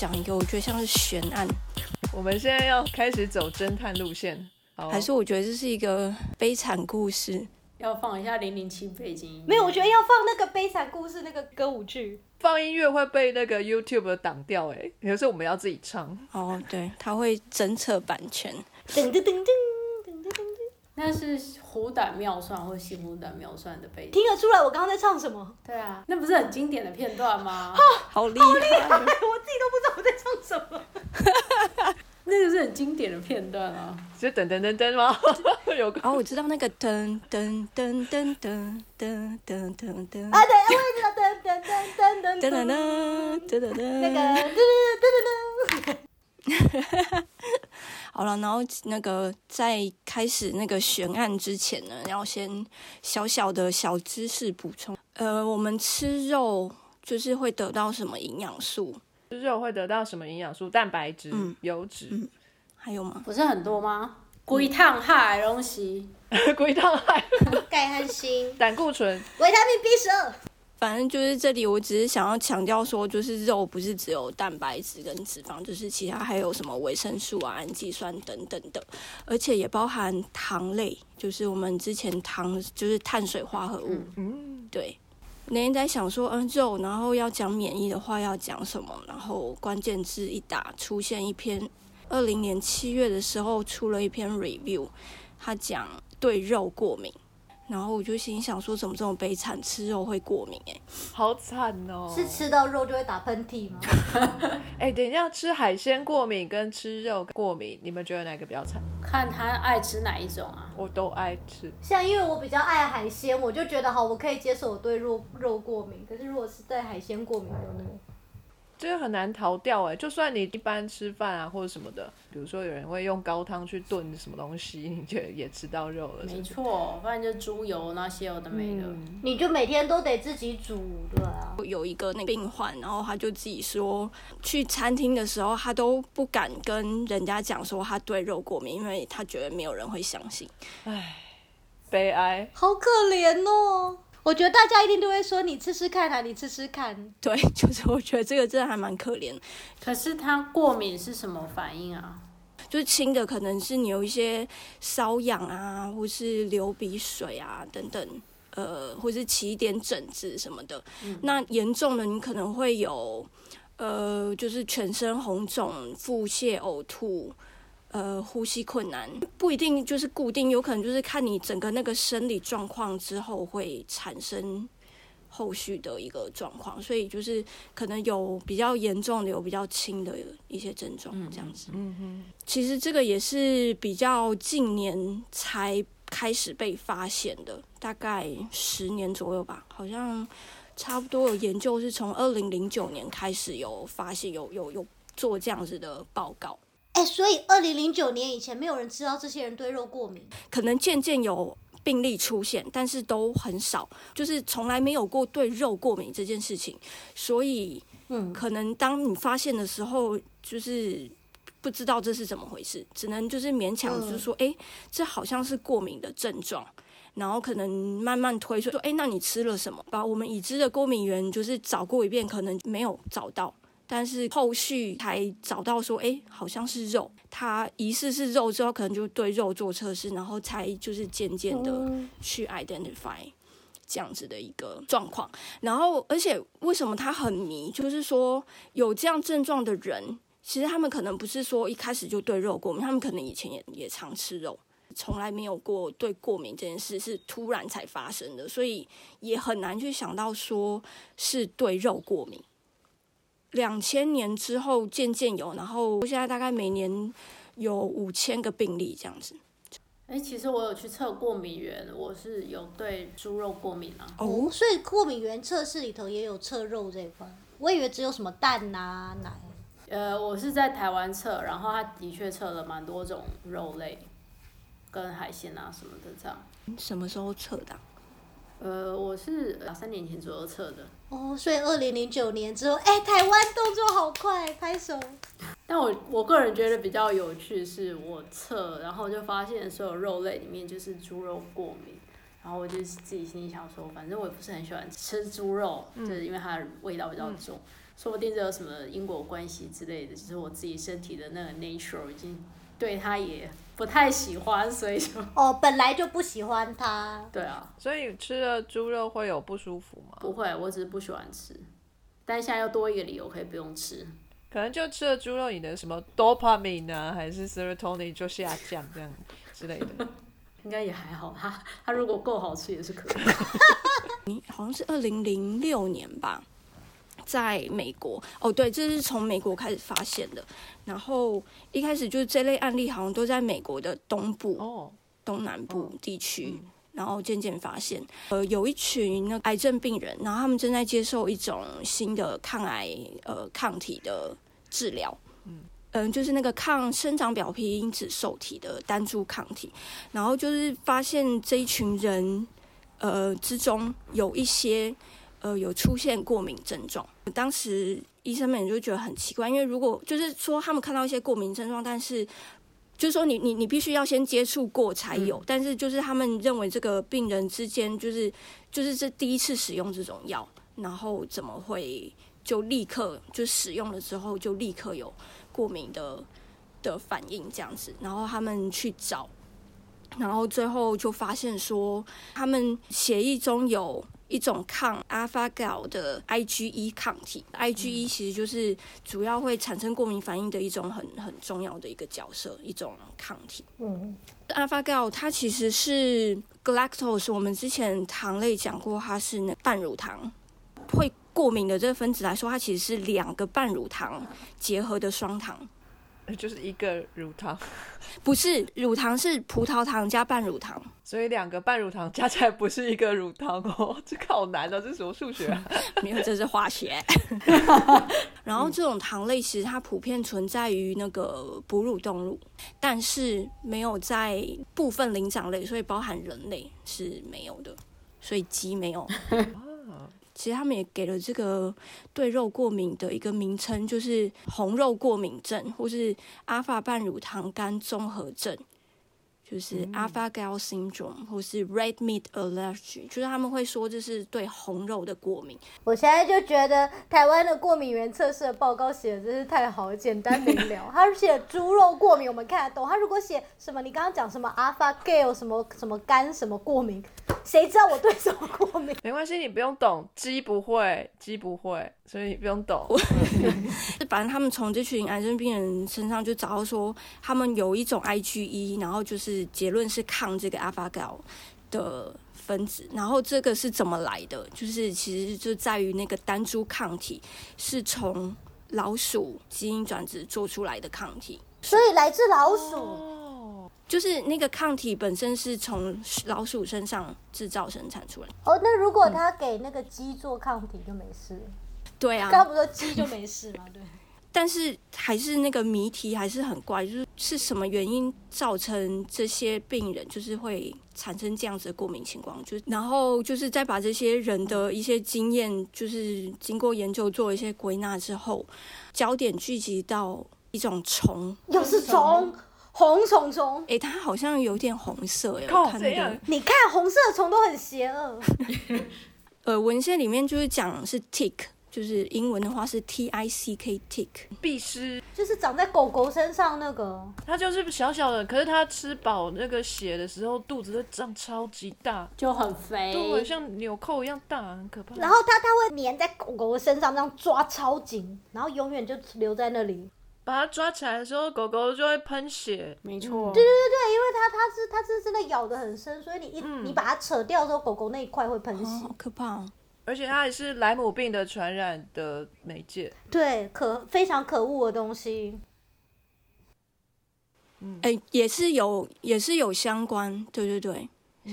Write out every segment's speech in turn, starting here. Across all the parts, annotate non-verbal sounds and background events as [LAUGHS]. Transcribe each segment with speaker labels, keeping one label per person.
Speaker 1: 讲一个我觉得像是悬案，
Speaker 2: 我们现在要开始走侦探路线，
Speaker 1: 还是我觉得这是一个悲惨故事。
Speaker 3: 要放一下零零七背景音乐。
Speaker 4: 没有，我觉得要放那个悲惨故事那个歌舞剧。
Speaker 2: 放音乐会被那个 YouTube 挡掉哎，有时候我们要自己唱。
Speaker 1: 哦，对，他会侦测版权。
Speaker 4: 噔噔噔噔噔噔噔，
Speaker 3: 那是虎胆妙算或西虎胆妙算的背景。
Speaker 4: 听得出来我刚刚在唱什么？
Speaker 3: 对啊，那不是很经典的片段吗？[LAUGHS]
Speaker 1: 好厉害！
Speaker 4: 我自己都不知道我在唱什么。[LAUGHS]
Speaker 3: 那个是很经典的片段啊。
Speaker 2: 就噔噔噔噔吗？[LAUGHS] 有个
Speaker 1: 哦，我知道那个噔噔噔噔噔噔噔噔噔
Speaker 4: 啊，对，我也知道噔噔噔噔噔
Speaker 1: 噔噔
Speaker 4: 噔，
Speaker 1: 噔噔噔，
Speaker 4: 那个噔噔噔噔噔。
Speaker 1: 好了，然后那个在开始那个悬案之前呢，要先小小的小知识补充。呃，我们吃肉就是会得到什么营养素？
Speaker 2: 吃肉会得到什么营养素？蛋白质、
Speaker 1: 嗯
Speaker 2: 油脂、
Speaker 1: 还有吗？
Speaker 3: 不是很多吗？龟烫海东西，[LAUGHS]
Speaker 2: 龟汤海、
Speaker 4: 钙和锌，
Speaker 2: 胆固醇。
Speaker 4: 维他命 B 十二。
Speaker 1: 反正就是这里，我只是想要强调说，就是肉不是只有蛋白质跟脂肪，就是其他还有什么维生素啊、氨基酸等等的，而且也包含糖类，就是我们之前糖就是碳水化合物。
Speaker 2: 嗯，
Speaker 1: 对，那天在想说，嗯，肉，然后要讲免疫的话要讲什么，然后关键字一打，出现一篇二零年七月的时候出了一篇 review，他讲对肉过敏。然后我就心想说，怎么这么悲惨，吃肉会过敏、欸？
Speaker 2: 好惨哦。
Speaker 4: 是吃到肉就会打喷嚏吗？[LAUGHS]
Speaker 2: 哎、等一下，吃海鲜过敏跟吃肉过敏，你们觉得哪个比较惨？
Speaker 3: 看他爱吃哪一种啊？
Speaker 2: 我都爱吃。
Speaker 4: 像因为我比较爱海鲜，我就觉得好，我可以接受我对肉肉过敏。可是如果是对海鲜过敏，没有那么。
Speaker 2: 这个很难逃掉哎，就算你一般吃饭啊或者什么的，比如说有人会用高汤去炖什么东西，你就也吃到肉了。是
Speaker 3: 没错，不然就猪油那些有的没的。
Speaker 2: 嗯，
Speaker 4: 你就每天都得自己煮，对啊。
Speaker 1: 有一个那个病患，然后他就自己说，去餐厅的时候他都不敢跟人家讲说他对肉过敏，因为他觉得没有人会相信。
Speaker 2: 唉悲哀。
Speaker 4: 好可怜哦！我觉得大家一定都会说你吃吃看啊，你吃吃看。[LAUGHS]
Speaker 1: 对，就是我觉得这个真的还蛮可怜。
Speaker 3: 可是它过敏是什么反应啊？
Speaker 1: 就是轻的可能是你有一些瘙痒啊，或是流鼻水啊等等，呃，或是起一点疹子什么的。那严重的你可能会有，呃，就是全身红肿、腹泻、呕吐。呃，呼吸困难不一定就是固定，有可能就是看你整个那个生理状况之后会产生后续的一个状况，所以就是可能有比较严重的，有比较轻的一些症状这样子。
Speaker 2: 嗯哼，
Speaker 1: 其实这个也是比较近年才开始被发现的，大概十年左右吧，好像差不多有研究是从二零零九年开始有发现，有有有做这样子的报告。
Speaker 4: 哎、所以二零零九年以前没有人知道这些人对肉过敏。
Speaker 1: 可能渐渐有病例出现，但是都很少，就是从来没有过对肉过敏这件事情，所以
Speaker 4: 嗯，
Speaker 1: 可能当你发现的时候，就是不知道这是怎么回事，只能就是勉强就是说，哎、这好像是过敏的症状。然后可能慢慢推说，哎，那你吃了什么？把我们已知的过敏源就是找过一遍，可能没有找到，但是后续才找到说，哎，好像是肉。他疑似是肉之后，可能就对肉做测试，然后才就是渐渐的去 identify 这样子的一个状况。然后，而且为什么他很迷，就是说有这样症状的人，其实他们可能不是说一开始就对肉过敏，他们可能以前也也常吃肉。从来没有过对过敏这件事是突然才发生的，所以也很难去想到说是对肉过敏。两千年之后渐渐有，然后现在大概每年有五千个病例这样子。
Speaker 3: 哎、其实我有去测过敏源，我是有对猪肉过敏啊。
Speaker 4: 哦，所以过敏源测试里头也有测肉这一块。我以为只有什么蛋啊、奶。
Speaker 3: 呃，我是在台湾测，然后他的确测了蛮多种肉类，跟海鲜啊什么的这样。
Speaker 1: 什么时候测的啊、
Speaker 3: 呃，我是两三年前左右测的，
Speaker 4: 哦，所以二零零九年之后，哎、台湾动作好快，拍手。
Speaker 3: 但我我个人觉得比较有趣是我测，然后就发现所有肉类里面就是猪肉过敏，然后我就自己心里想说，反正我也不是很喜欢吃猪肉，就是因为它的味道比较重，说不定这有什么因果关系之类的，就是我自己身体的那个 nature 已经对它也不太喜欢，所以就
Speaker 4: 哦，本来就不喜欢它。
Speaker 3: 对啊，
Speaker 2: 所以吃了猪肉会有不舒服吗？
Speaker 3: 不会，我只是不喜欢吃，但现在又多一个理由可以不用吃。
Speaker 2: 可能就吃了猪肉，你的什么 dopamine 啊，还是 serotonin 就下降这样之类的。[LAUGHS]
Speaker 3: 应该也还好，它它如果够好吃也是可以。[LAUGHS]
Speaker 1: 你好像是二零零六年吧，在美国。哦，对，这是从美国开始发现的。然后一开始就是这类案例好像都在美国的东部、
Speaker 2: 哦，
Speaker 1: 东南部地区，然后渐渐发现，呃，有一群那癌症病人，然后他们正在接受一种新的抗癌呃抗体的治疗。嗯，就是那个抗生长表皮因子受体的单株抗体，然后就是发现这一群人，呃之中有一些呃有出现过敏症状。当时医生们就觉得很奇怪，因为如果就是说他们看到一些过敏症状，但是就是说你你你必须要先接触过才有，但是就是他们认为这个病人之间就是就是这第一次使用这种药，然后怎么会就立刻就使用了之后就立刻有过敏的的反应这样子，然后他们去找，然后最后就发现说他们血液中有。一种抗 alpha gal 的 IgE 抗体，IgE 其实就是主要会产生过敏反应的一种很很重要的一个角色，一种抗体。
Speaker 4: 嗯
Speaker 1: ，alpha gal 它其实是 galactose，我们之前糖类讲过，它是那半乳糖。会过敏的这个分子来说，它其实是两个半乳糖结合的双糖，
Speaker 2: 就是一个乳糖，[LAUGHS]
Speaker 1: 不是乳糖是葡萄糖加半乳糖。
Speaker 2: 所以两个半乳糖加起来不是一个乳糖哦，[LAUGHS] 这个好难哦，这是什么数学啊？[LAUGHS]
Speaker 1: 没有，这是化学。然后这种糖类其实它普遍存在于那个哺乳动物，但是没有在部分灵长类，所以包含人类是没有的，所以鸡没有。其实他们也给了这个对肉过敏的一个名称，就是红肉过敏症，或是阿法半乳糖苷综合症。就是 alpha gal syndrome 或是 red meat allergy，就是他们会说这是对红肉的过敏。
Speaker 4: 我现在就觉得台湾的过敏原测试的报告写的真是太好，简单明了。他写猪肉过敏，我们看得懂。他如果写什么，你刚刚讲什么 alpha gal 什么什么肝什么过敏，谁知道我对什么过敏？[LAUGHS]
Speaker 2: 没关系，你不用懂，鸡不会，鸡不会，所以你不用懂。[LAUGHS]
Speaker 1: 反正他们从这群癌症病人身上就找到说，他们有一种 IgE，然后就是结论是抗这个 alpha gal 的分子。然后这个是怎么来的？就是其实就在于那个单株抗体是从老鼠基因转殖做出来的抗体。
Speaker 4: 所以来自老鼠。
Speaker 2: 哦，
Speaker 1: 就是那个抗体本身是从老鼠身上制造生产出来。
Speaker 4: 哦，那如果他给那个鸡做抗体就没事。
Speaker 1: 对啊，
Speaker 4: 刚刚不是说鸡就没事吗？对。
Speaker 1: 但是还是那个谜题还是很怪，就是是什么原因造成这些病人就是会产生这样子的过敏情况？就是然后就是再把这些人的一些经验，就是经过研究做一些归纳之后，焦点聚集到一种虫，
Speaker 4: 又是虫，红虫虫。
Speaker 1: 诶，它好像有点红色诶，
Speaker 2: 靠
Speaker 1: 我看那
Speaker 4: 你看红色的虫都很邪恶。[LAUGHS]
Speaker 1: 呃文献里面就是讲是 tick，就是英文的话是 T I C K tick。
Speaker 2: 必须，
Speaker 4: 就是长在狗狗身上那个，
Speaker 2: 它就是小小的，可是它吃饱那个血的时候，肚子会胀超级大，
Speaker 3: 就很肥，
Speaker 2: 对，像纽扣一样大，很可怕。
Speaker 4: 然后它它会粘在狗狗的身上，这样抓超紧，然后永远就留在那里。
Speaker 2: 把它抓起来的时候，狗狗就会喷血。
Speaker 3: 没错，
Speaker 4: 对对对，因为它它是它是真的咬得很深，所以你一、
Speaker 2: 嗯
Speaker 4: 你把它扯掉的时候，狗狗那一块会喷
Speaker 1: 哦，
Speaker 4: 血。
Speaker 1: 好可怕哦！
Speaker 2: 而且它也是莱姆病的传染的媒介。
Speaker 4: 对，可非常可恶的东西。
Speaker 1: 哎、也是有，也是有相关，对对对，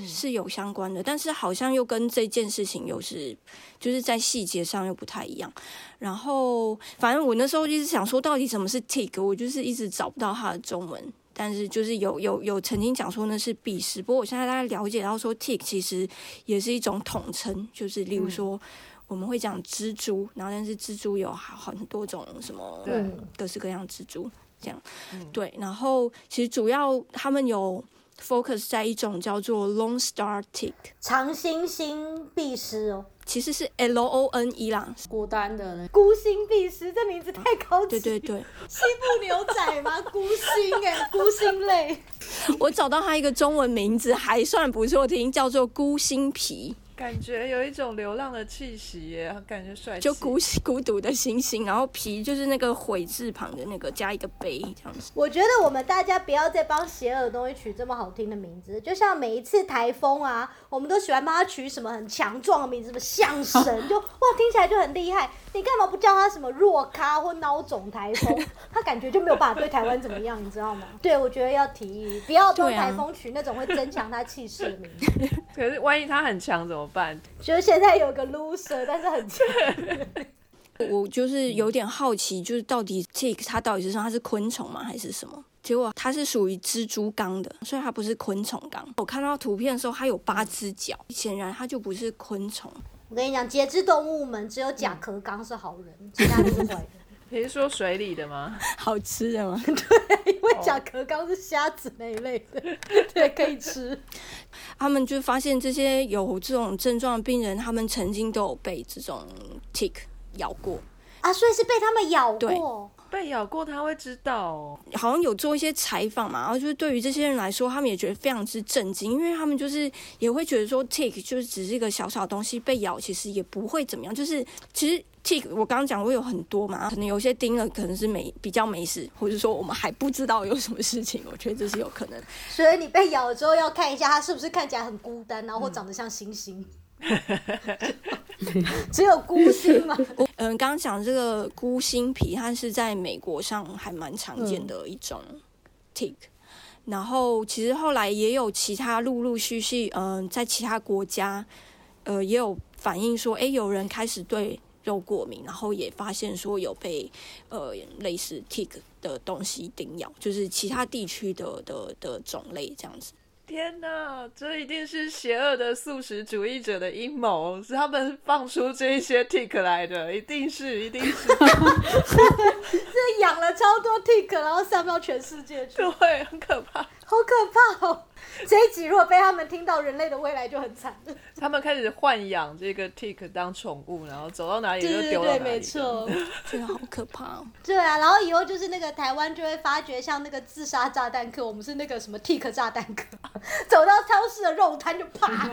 Speaker 1: 是有相关的，但是好像又跟这件事情又是，就是在细节上又不太一样。然后，反正我那时候一直想说，到底什么是 tick，我就是一直找不到它的中文。但是就是有有有曾经讲说那是必失，不过我现在大概了解到说 tick 其实也是一种统称，就是例如说我们会讲蜘蛛，然后但是蜘蛛有好很多种什么各式各样蜘蛛这样。
Speaker 2: 嗯
Speaker 1: 对，然后其实主要他们有 focus 在一种叫做 Lone Star Tick。
Speaker 4: 长星星必失哦。
Speaker 1: 其实是 L O N 伊朗。
Speaker 3: 孤单的人
Speaker 4: 孤星必失，这名字太高级。
Speaker 1: 对对对，
Speaker 4: 西部牛仔吗？[LAUGHS] 孤星哎、孤星类。
Speaker 1: 我找到它一个中文名字还算不错听，叫做孤星皮，
Speaker 2: 感觉有一种流浪的气息耶，感觉帅气。
Speaker 1: 就孤孤独的星星，然后皮就是那个悔字旁的那个加一个悲这样子。
Speaker 4: 我觉得我们大家不要再帮邪恶的东西取这么好听的名字，就像每一次台风啊，我们都喜欢帮它取什么很强壮的名字，什么象神，[LAUGHS] 就哇听起来就很厉害。你干嘛不叫它什么弱咖或孬种台风？它感觉就没有办法对台湾怎么样，你知道吗？[LAUGHS] 对，我觉得要提议，不要帮
Speaker 1: 对啊
Speaker 4: 台风取那种会增强它气势的名字。[LAUGHS]
Speaker 2: 可是万一他很强怎么办？
Speaker 4: 就是现在有个 loser，但是很贱。[LAUGHS]
Speaker 1: 我就是有点好奇，就是到底 tick 它到底是什么？它是昆虫吗？还是什么？结果它是属于蜘蛛纲的，所以它不是昆虫纲。我看到图片的时候，它有八只脚，显然它就不是昆虫。
Speaker 4: 我跟你讲，节肢动物们只有甲壳纲是好人，其他都是坏人。[LAUGHS]
Speaker 2: 你是说水里的吗？[LAUGHS]
Speaker 1: 好吃的吗？[LAUGHS]
Speaker 4: 对因为甲壳纲是虾子那一类的，对，可以吃。[LAUGHS]
Speaker 1: 他们就发现这些有这种症状的病人，他们曾经都有被这种 tick 咬过，
Speaker 4: 啊，所以是被他们咬
Speaker 1: 对
Speaker 4: 过。
Speaker 2: 被咬过他会知道。
Speaker 1: 好像有做一些采访嘛，然后就是对于这些人来说，他们也觉得非常之震惊，因为他们就是也会觉得说 tick 就是只是一个小小东西，被咬其实也不会怎么样，就是其实 tick 我刚刚讲过有很多嘛，可能有些叮了可能是没比较没事，或者说我们还不知道有什么事情，我觉得这是有可能。
Speaker 4: 所以你被咬了之后要看一下它是不是看起来很孤单，然后或长得像星星。[LAUGHS] 只有孤星嘛，[LAUGHS]
Speaker 1: 嗯，刚刚讲这个孤星皮，它是在美国上还蛮常见的一种 tick。然后其实后来也有其他陆陆续续，嗯、在其他国家，呃，也有反映说，诶，有人开始对肉过敏，然后也发现说有被呃类似 tick 的东西叮咬，就是其他地区的的的种类这样子。
Speaker 2: 天哪，这一定是邪恶的素食主义者的阴谋，是他们放出这一些 tick 来的，一定是，一定是，[LAUGHS]
Speaker 4: 这养了超多 tick，然后散到全世界去，
Speaker 2: 对，很可怕。
Speaker 4: 好可怕哦！[LAUGHS] 这一集如果被他们听到，人类的未来就很惨了。
Speaker 2: 他们开始豢养这个 tick 当宠物，然后走到哪里就
Speaker 4: 对对对，
Speaker 2: 丢到哪里。
Speaker 4: 没。错。
Speaker 1: 觉得好可怕哦！
Speaker 4: 对啊，然后以后就是那个台湾就会发觉像那个自杀炸弹客，我们是那个什么 tick 炸弹客，[LAUGHS] 走到超市的肉摊就啪。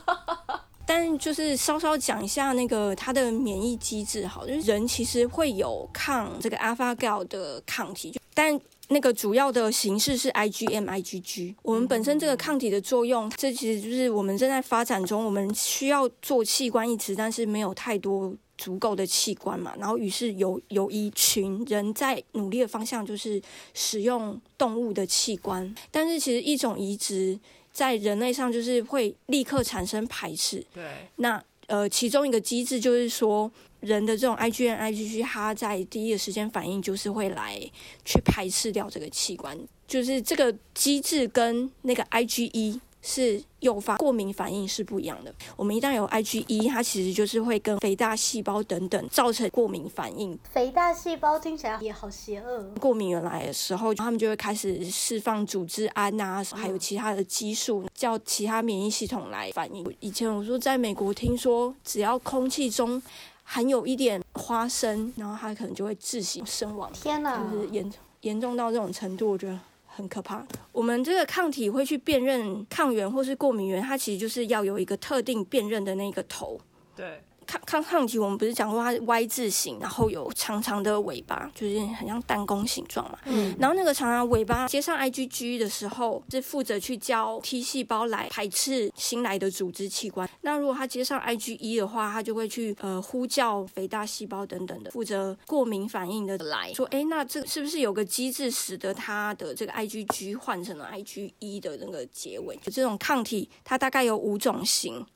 Speaker 4: [LAUGHS]
Speaker 1: 但就是稍稍讲一下那个它的免疫机制，好，就是人其实会有抗这个 alpha gal 的抗体，就但那个主要的形式是 IgM、IgG。我们本身这个抗体的作用，这其实就是我们正在发展中，我们需要做器官移植，但是没有太多。足够的器官嘛，然后于是有有一群人在努力的方向就是使用动物的器官，但是其实一种移植在人类上就是会立刻产生排斥，
Speaker 2: 对，
Speaker 1: 那呃，其中一个机制就是说，人的这种 IgM、IgG，它在第一个时间反应就是会来去排斥掉这个器官，就是这个机制跟那个 IgE 是诱发过敏反应是不一样的。我们一旦有 IgE，它其实就是会跟肥大细胞等等造成过敏反应。
Speaker 4: 肥大细胞听起来也好邪恶。
Speaker 1: 过敏原来的时候，他们就会开始释放组织胺啊，还有其他的激素，叫其他免疫系统来反应。以前我说在美国听说，只要空气中含有一点花生，然后他可能就会窒息身亡，
Speaker 4: 天哪！
Speaker 1: 就是严严重到这种程度，我觉得。很可怕。我们这个抗体会去辨认抗原或是过敏原，它其实就是要有一个特定辨认的那个头。
Speaker 2: 对，
Speaker 1: 抗抗抗体，我们不是讲过它是 Y 字形，然后有长长的尾巴，就是很像弹弓形状嘛。
Speaker 4: 嗯，
Speaker 1: 然后那个长长尾巴接上 IgG 的时候，是负责去叫 T 细胞来排斥新来的组织器官。那如果它接上 IgE 的话，它就会去呃呼叫肥大细胞等等的，负责过敏反应的来说，哎，那这是不是有个机制使得它的这个 IgG 换成了 IgE 的那个结尾？就这种抗体它大概有五种型。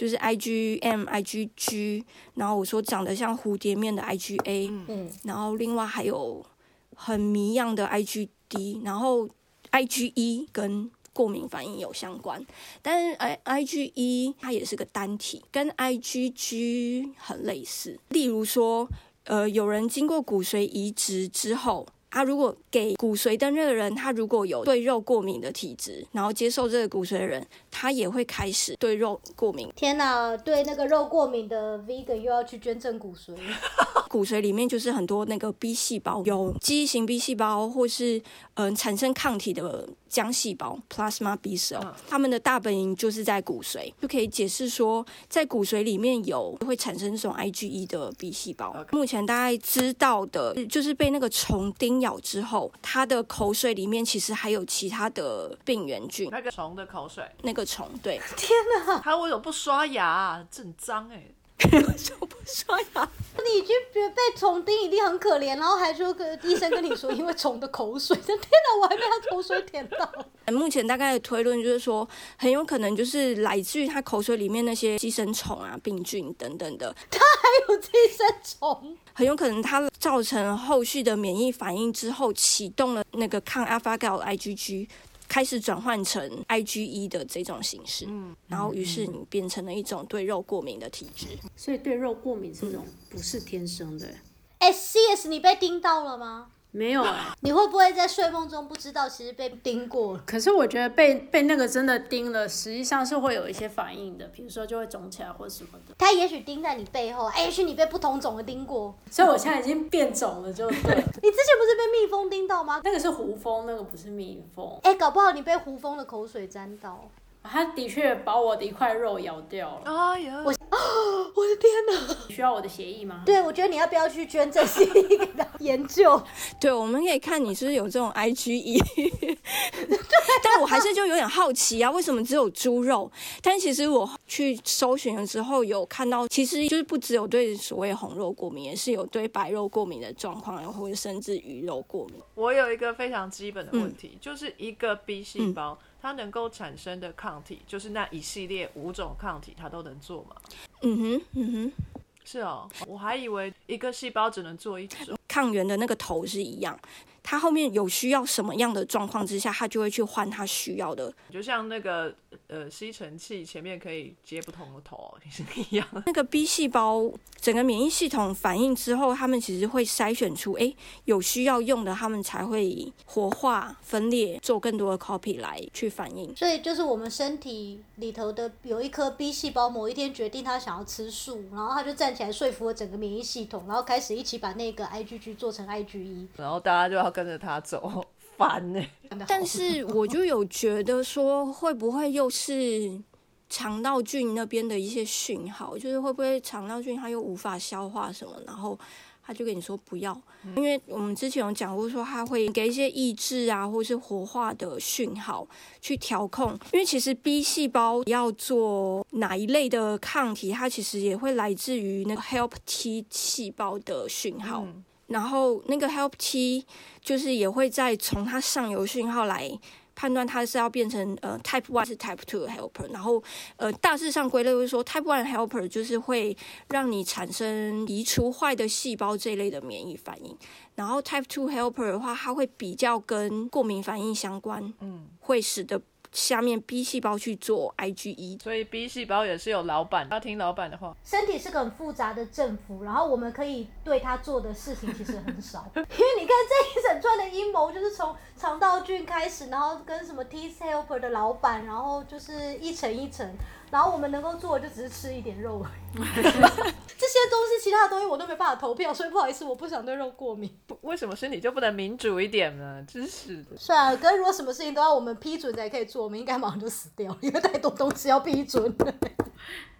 Speaker 1: 就是 IgM、IgG，然后我说长得像蝴蝶面的 IgA，
Speaker 4: 嗯，
Speaker 1: 然后另外还有很迷样的 IgD，然后 IgE 跟过敏反应有相关，但是 I IgE 它也是个单体，跟 IgG 很类似。例如说，呃，有人经过骨髓移植之后，啊，如果给骨髓的那个人，他如果有对肉过敏的体质，然后接受这个骨髓的人，他也会开始对肉过敏。
Speaker 4: 天哪，对那个肉过敏的 vegan 又要去捐赠骨髓，[LAUGHS]
Speaker 1: 骨髓里面就是很多那个 B 细胞，有记忆型 B 细胞，或是嗯、呃产生抗体的浆细胞 （plasma B cell），它们的大本营就是在骨髓，就可以解释说，在骨髓里面有会产生这种 IgE 的 B 细胞。目前大概知道的，就是被那个虫叮咬之后，它的口水里面其实还有其他的病原菌。
Speaker 2: 那个虫的口水，
Speaker 1: 那个虫，对，[LAUGHS]
Speaker 2: 天哪！还有我有不刷牙、啊？这很脏哎、
Speaker 1: 就不刷牙。
Speaker 4: 你已经觉得被虫叮一定很可怜，然后还说跟医生跟你说因为虫的口水，天哪，我还被他口水舔到。[LAUGHS]
Speaker 1: 目前大概的推论就是说，很有可能就是来自于他口水里面那些寄生虫啊、病菌等等的，他
Speaker 4: 还有寄生虫，
Speaker 1: 很有可能它造成后续的免疫反应之后，启动了那个抗 alpha gal IgG。开始转换成 IgE 的这种形式，然后于是你变成了一种对肉过敏的体质。
Speaker 3: 所以对肉过敏这种不是天生的，
Speaker 4: 哎，CS 你被叮到了吗？
Speaker 3: 没有哎、[LAUGHS]
Speaker 4: 你会不会在睡梦中不知道其实被叮过？
Speaker 3: 可是我觉得被被那个真的叮了，实际上是会有一些反应的，比如说就会肿起来或什么的。
Speaker 4: 它也许叮在你背后，哎，也许你被不同种的叮过。
Speaker 3: 所以我现在已经变肿了，就对。[LAUGHS]
Speaker 4: 你之前不是被蜜蜂叮到吗？
Speaker 3: 那个是胡蜂，那个不是蜜蜂。
Speaker 4: 哎，搞不好你被胡蜂的口水沾到。
Speaker 3: 它的确把我的一块肉咬掉了。
Speaker 2: 哎呀，
Speaker 4: 我的天哪！
Speaker 3: 你需要我的协议吗？
Speaker 4: 对，我觉得你要不要去捐赠协议给他研究？[LAUGHS]
Speaker 1: 对，我们可以看你是不是有这种 IgE，[LAUGHS] 但我还是就有点好奇啊，为什么只有猪肉？但其实我去搜寻了之后，有看到其实就是不只有对所谓红肉过敏，也是有对白肉过敏的状况，或者甚至鱼肉过敏。
Speaker 2: 我有一个非常基本的问题，就是一个 B 细胞、它能够产生的抗体，就是那一系列五种抗体，它都能做吗？
Speaker 1: 嗯哼，嗯哼。
Speaker 2: 是哦，我还以为一个细胞只能做一种。
Speaker 1: 抗原的那个头是一样，它后面有需要什么样的状况之下，它就会去换它需要的。
Speaker 2: 就像那个呃吸尘器前面可以接不同的头是一样。[LAUGHS]
Speaker 1: 那个 B 细胞整个免疫系统反应之后，他们其实会筛选出，诶有需要用的，他们才会活化、分裂，做更多的 copy 来去反应。
Speaker 4: 所以就是我们身体里头的有一颗 B 细胞，某一天决定它想要吃素，然后它就站起来说服了整个免疫系统，然后开始一起把那个 IgG 做成 IgE。
Speaker 2: 然后大家就要跟着它走，烦呢、
Speaker 1: 但是我就有觉得说，会不会又是肠道菌那边的一些讯号？就是会不会肠道菌它又无法消化什么，然后他就跟你说不要，因为我们之前有讲过说，它会给一些抑制啊，或是活化的讯号去调控。因为其实 B 细胞要做哪一类的抗体，它其实也会来自于那个 Help T 细胞的讯号。然后那个 help 七就是也会再从它上游讯号来判断它是要变成呃 type one 是 type two 的 helper，然后呃大致上归类会说 type one helper 就是会让你产生移除坏的细胞这一类的免疫反应，然后 type two helper 的话，它会比较跟过敏反应相关，嗯，会使得下面 B 细胞去做 IgE
Speaker 2: 所以 B 细胞也是有老板，要听老板的话。
Speaker 4: 身体是个很复杂的政府，然后我们可以对它做的事情其实很少，[LAUGHS] 因为你看这一整串的阴谋就是从肠道菌开始，然后跟什么 T helper 的老板，然后就是一层一层，然后我们能够做的就只是吃一点肉而已。[LAUGHS] 这些东西，其他的东西我都没办法投票，所以不好意思，我不想对肉过敏。
Speaker 2: 为什么身体就不能民主一点呢？真是的。
Speaker 4: 是啊，可是如果什么事情都要我们批准才可以做，我们应该马上就死掉，因为太多东西要批准。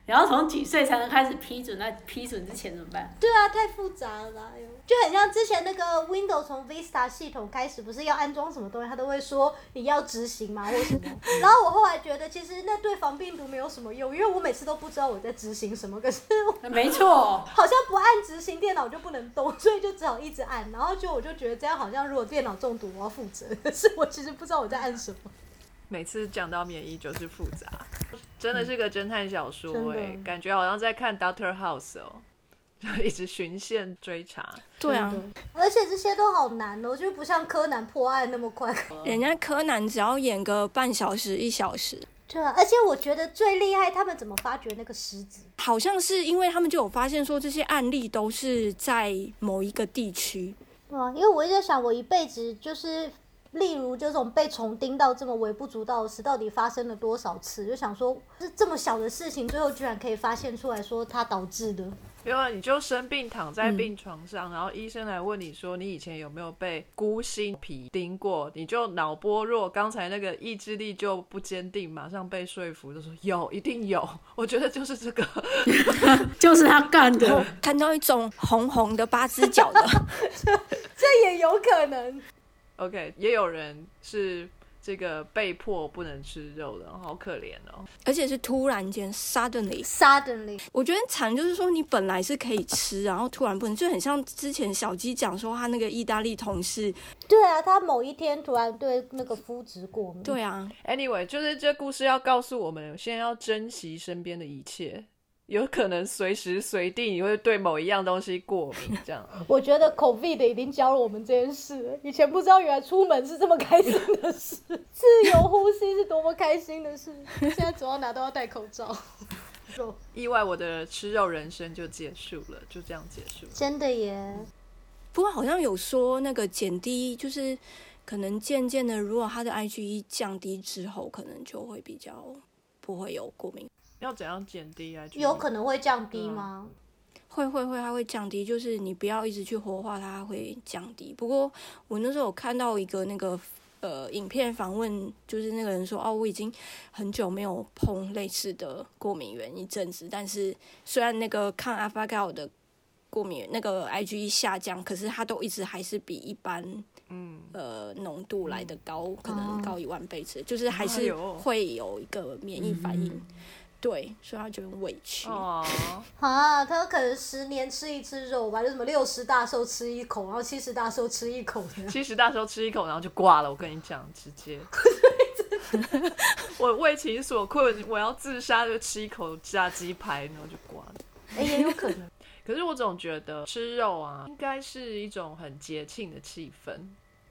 Speaker 3: 然后从几岁才能开始批准？那批准之前怎么办？
Speaker 4: 对啊，太复杂了啦，就很像之前那个 Windows 从 Vista 系统开始，不是要安装什么东西，他都会说你要执行吗，或什么。[LAUGHS] 然后我后来觉得，其实那对防病毒没有什么用，因为我每次都不知道我在执行什么，可是
Speaker 3: 没错，
Speaker 4: 好像不按执行，电脑就不能动，所以就只好一直按。然后就我就觉得这样好像，如果电脑中毒，我要负责，可是我其实不知道我在按什么。
Speaker 2: 每次讲到免疫就是复杂，真的是个侦探小说哎、感觉好像在看 Doctor House 哦，[LAUGHS] 就一直循线追查。
Speaker 1: 对啊，
Speaker 4: 而且这些都好难哦，就不像柯南破案那么快。
Speaker 1: 人家柯南只要演个半小时一小时，
Speaker 4: 对啊，而且我觉得最厉害，他们怎么发掘那个狮子？
Speaker 1: 好像是因为他们就有发现说这些案例都是在某一个地区，
Speaker 4: 啊，因为我一直在想，我一辈子就是，例如这种被虫叮到这么微不足道的事，到底发生了多少次？就想说，是这么小的事情，最后居然可以发现出来说它导致的。
Speaker 2: 因为你就生病躺在病床上，然后医生来问你说你以前有没有被孤心皮叮过，你就脑波弱，刚才那个意志力就不坚定，马上被说服，就说有，一定有。我觉得就是这个 [LAUGHS] [LAUGHS]
Speaker 3: 就是他干的。
Speaker 1: 看到一种红红的八只脚的，[LAUGHS]
Speaker 4: 这也有可能。
Speaker 2: OK，也有人是这个被迫不能吃肉的，好可怜哦。
Speaker 1: 而且是突然间 suddenly。
Speaker 4: Suddenly，
Speaker 1: 我觉得惨就是说，你本来是可以吃，然后突然不能，就很像之前小鸡讲说他那个意大利同事，
Speaker 4: 对啊，他某一天突然对那个肤质过敏。
Speaker 1: 对啊
Speaker 2: ，Anyway，就是这故事要告诉我们，现在要珍惜身边的一切，有可能随时随地你会对某一样东西过敏，这样。[LAUGHS]
Speaker 4: 我觉得 COVID 已经教了我们这件事了。以前不知道原来出门是这么开心的事，[LAUGHS] 自由呼吸是多么开心的事。现在走到哪都要戴口罩。[LAUGHS]
Speaker 2: 意外，我的吃肉人生就结束了，就这样结束了。
Speaker 4: 真的耶，
Speaker 1: 不过好像有说那个减低，就是可能渐渐的，如果他的 IgE 降低之后，可能就会比较不会有过敏。
Speaker 2: 要怎样减低啊？
Speaker 4: 有可能会降低吗？
Speaker 1: 会会会，它会降低，就是你不要一直去活化它，它会降低。不过我那时候有看到一个那个呃影片访问，就是那个人说哦，我已经很久没有碰类似的过敏源一阵子，但是虽然那个抗阿法高的过敏源那个 IgE 下降，可是它都一直还是比一般
Speaker 2: 嗯，
Speaker 1: 呃浓度来的高，可能
Speaker 4: 哦
Speaker 1: 高一万倍之，就是还是会有一个免疫反应。对，所以他觉得很委屈。
Speaker 2: 哦，
Speaker 4: 啊，他可能十年吃一次肉吧，就什么六十大寿吃一口，然后七十大寿吃一口。
Speaker 2: 七十大寿吃一口，然后就挂了。我跟你讲，直接。[LAUGHS] 我为情所困，我要自杀就吃一口炸鸡排，然后就挂了。
Speaker 4: 哎、也有可能。[LAUGHS]
Speaker 2: 可是我总觉得吃肉啊，应该是一种很节庆的气氛。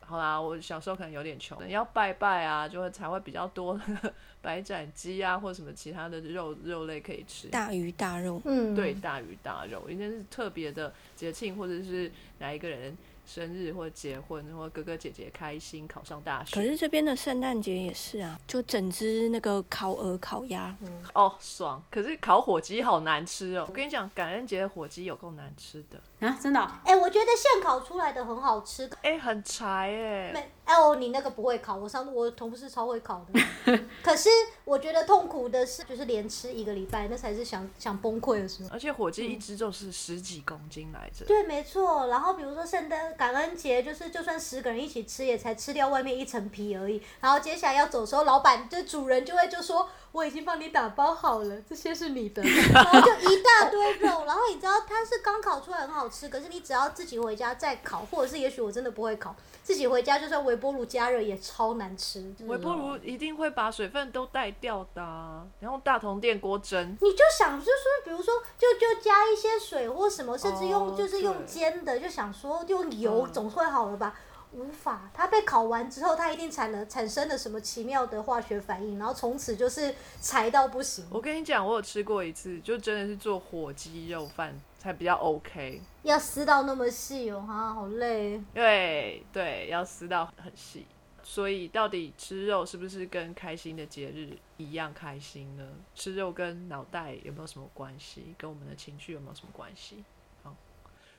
Speaker 2: 好啦，我小时候可能有点穷，要拜拜啊，就会才会比较多 [LAUGHS] 白斩鸡啊，或什么其他的肉肉类可以吃。
Speaker 1: 大鱼大肉，
Speaker 4: 嗯，
Speaker 2: 对，大鱼大肉，应该是特别的节庆，或者是哪一个人生日或结婚，或哥哥姐姐开心考上大学。
Speaker 1: 可是这边的圣诞节也是啊，就整只那个烤鹅、烤鸭，
Speaker 2: 哦，爽！可是烤火鸡好难吃哦。我跟你讲，感恩节的火鸡有够难吃的，
Speaker 3: 啊，真的哦、
Speaker 4: 哎、我觉得现烤出来的很好吃。
Speaker 2: 哎、很柴哎。
Speaker 4: 没，哎哦，你那个不会烤，我上次我同事超会烤的。[LAUGHS] 可是我觉得痛苦的是，就是连吃一个礼拜，那才是想想崩溃的时候。
Speaker 2: 而且火鸡一只就是十几公斤来着。
Speaker 4: 对，没错。然后比如说圣诞、感恩节，就是就算十个人一起吃，也才吃掉外面一层皮而已。然后接下来要走的时候，老板就主人就会就说：“我已经帮你打包好了，这些是你的。”然后就一大堆肉。然后你知道它是刚烤出来很好吃，可是你只要自己回家再烤，或者是也许我真的不会烤，自己回家就算微波炉加热也超难吃。
Speaker 2: 微波炉一定会把水分都带掉的、啊，然后大同电锅蒸。
Speaker 4: 你就想就是说，比如说就就加一些水或什么，甚至用、
Speaker 2: 哦
Speaker 4: 就是用煎的，就想说用油
Speaker 2: 嗯
Speaker 4: 总会好了吧？无法，它被烤完之后，它一定产了产生了什么奇妙的化学反应，然后从此就是柴到不行。
Speaker 2: 我跟你讲，我有吃过一次，就真的是做火鸡肉饭才比较 OK。
Speaker 4: 要撕到那么细哦，哈，好累。
Speaker 2: 对对，要撕到很细。所以到底吃肉是不是跟开心的节日一样开心呢？吃肉跟脑袋有没有什么关系？跟我们的情绪有没有什么关系？好，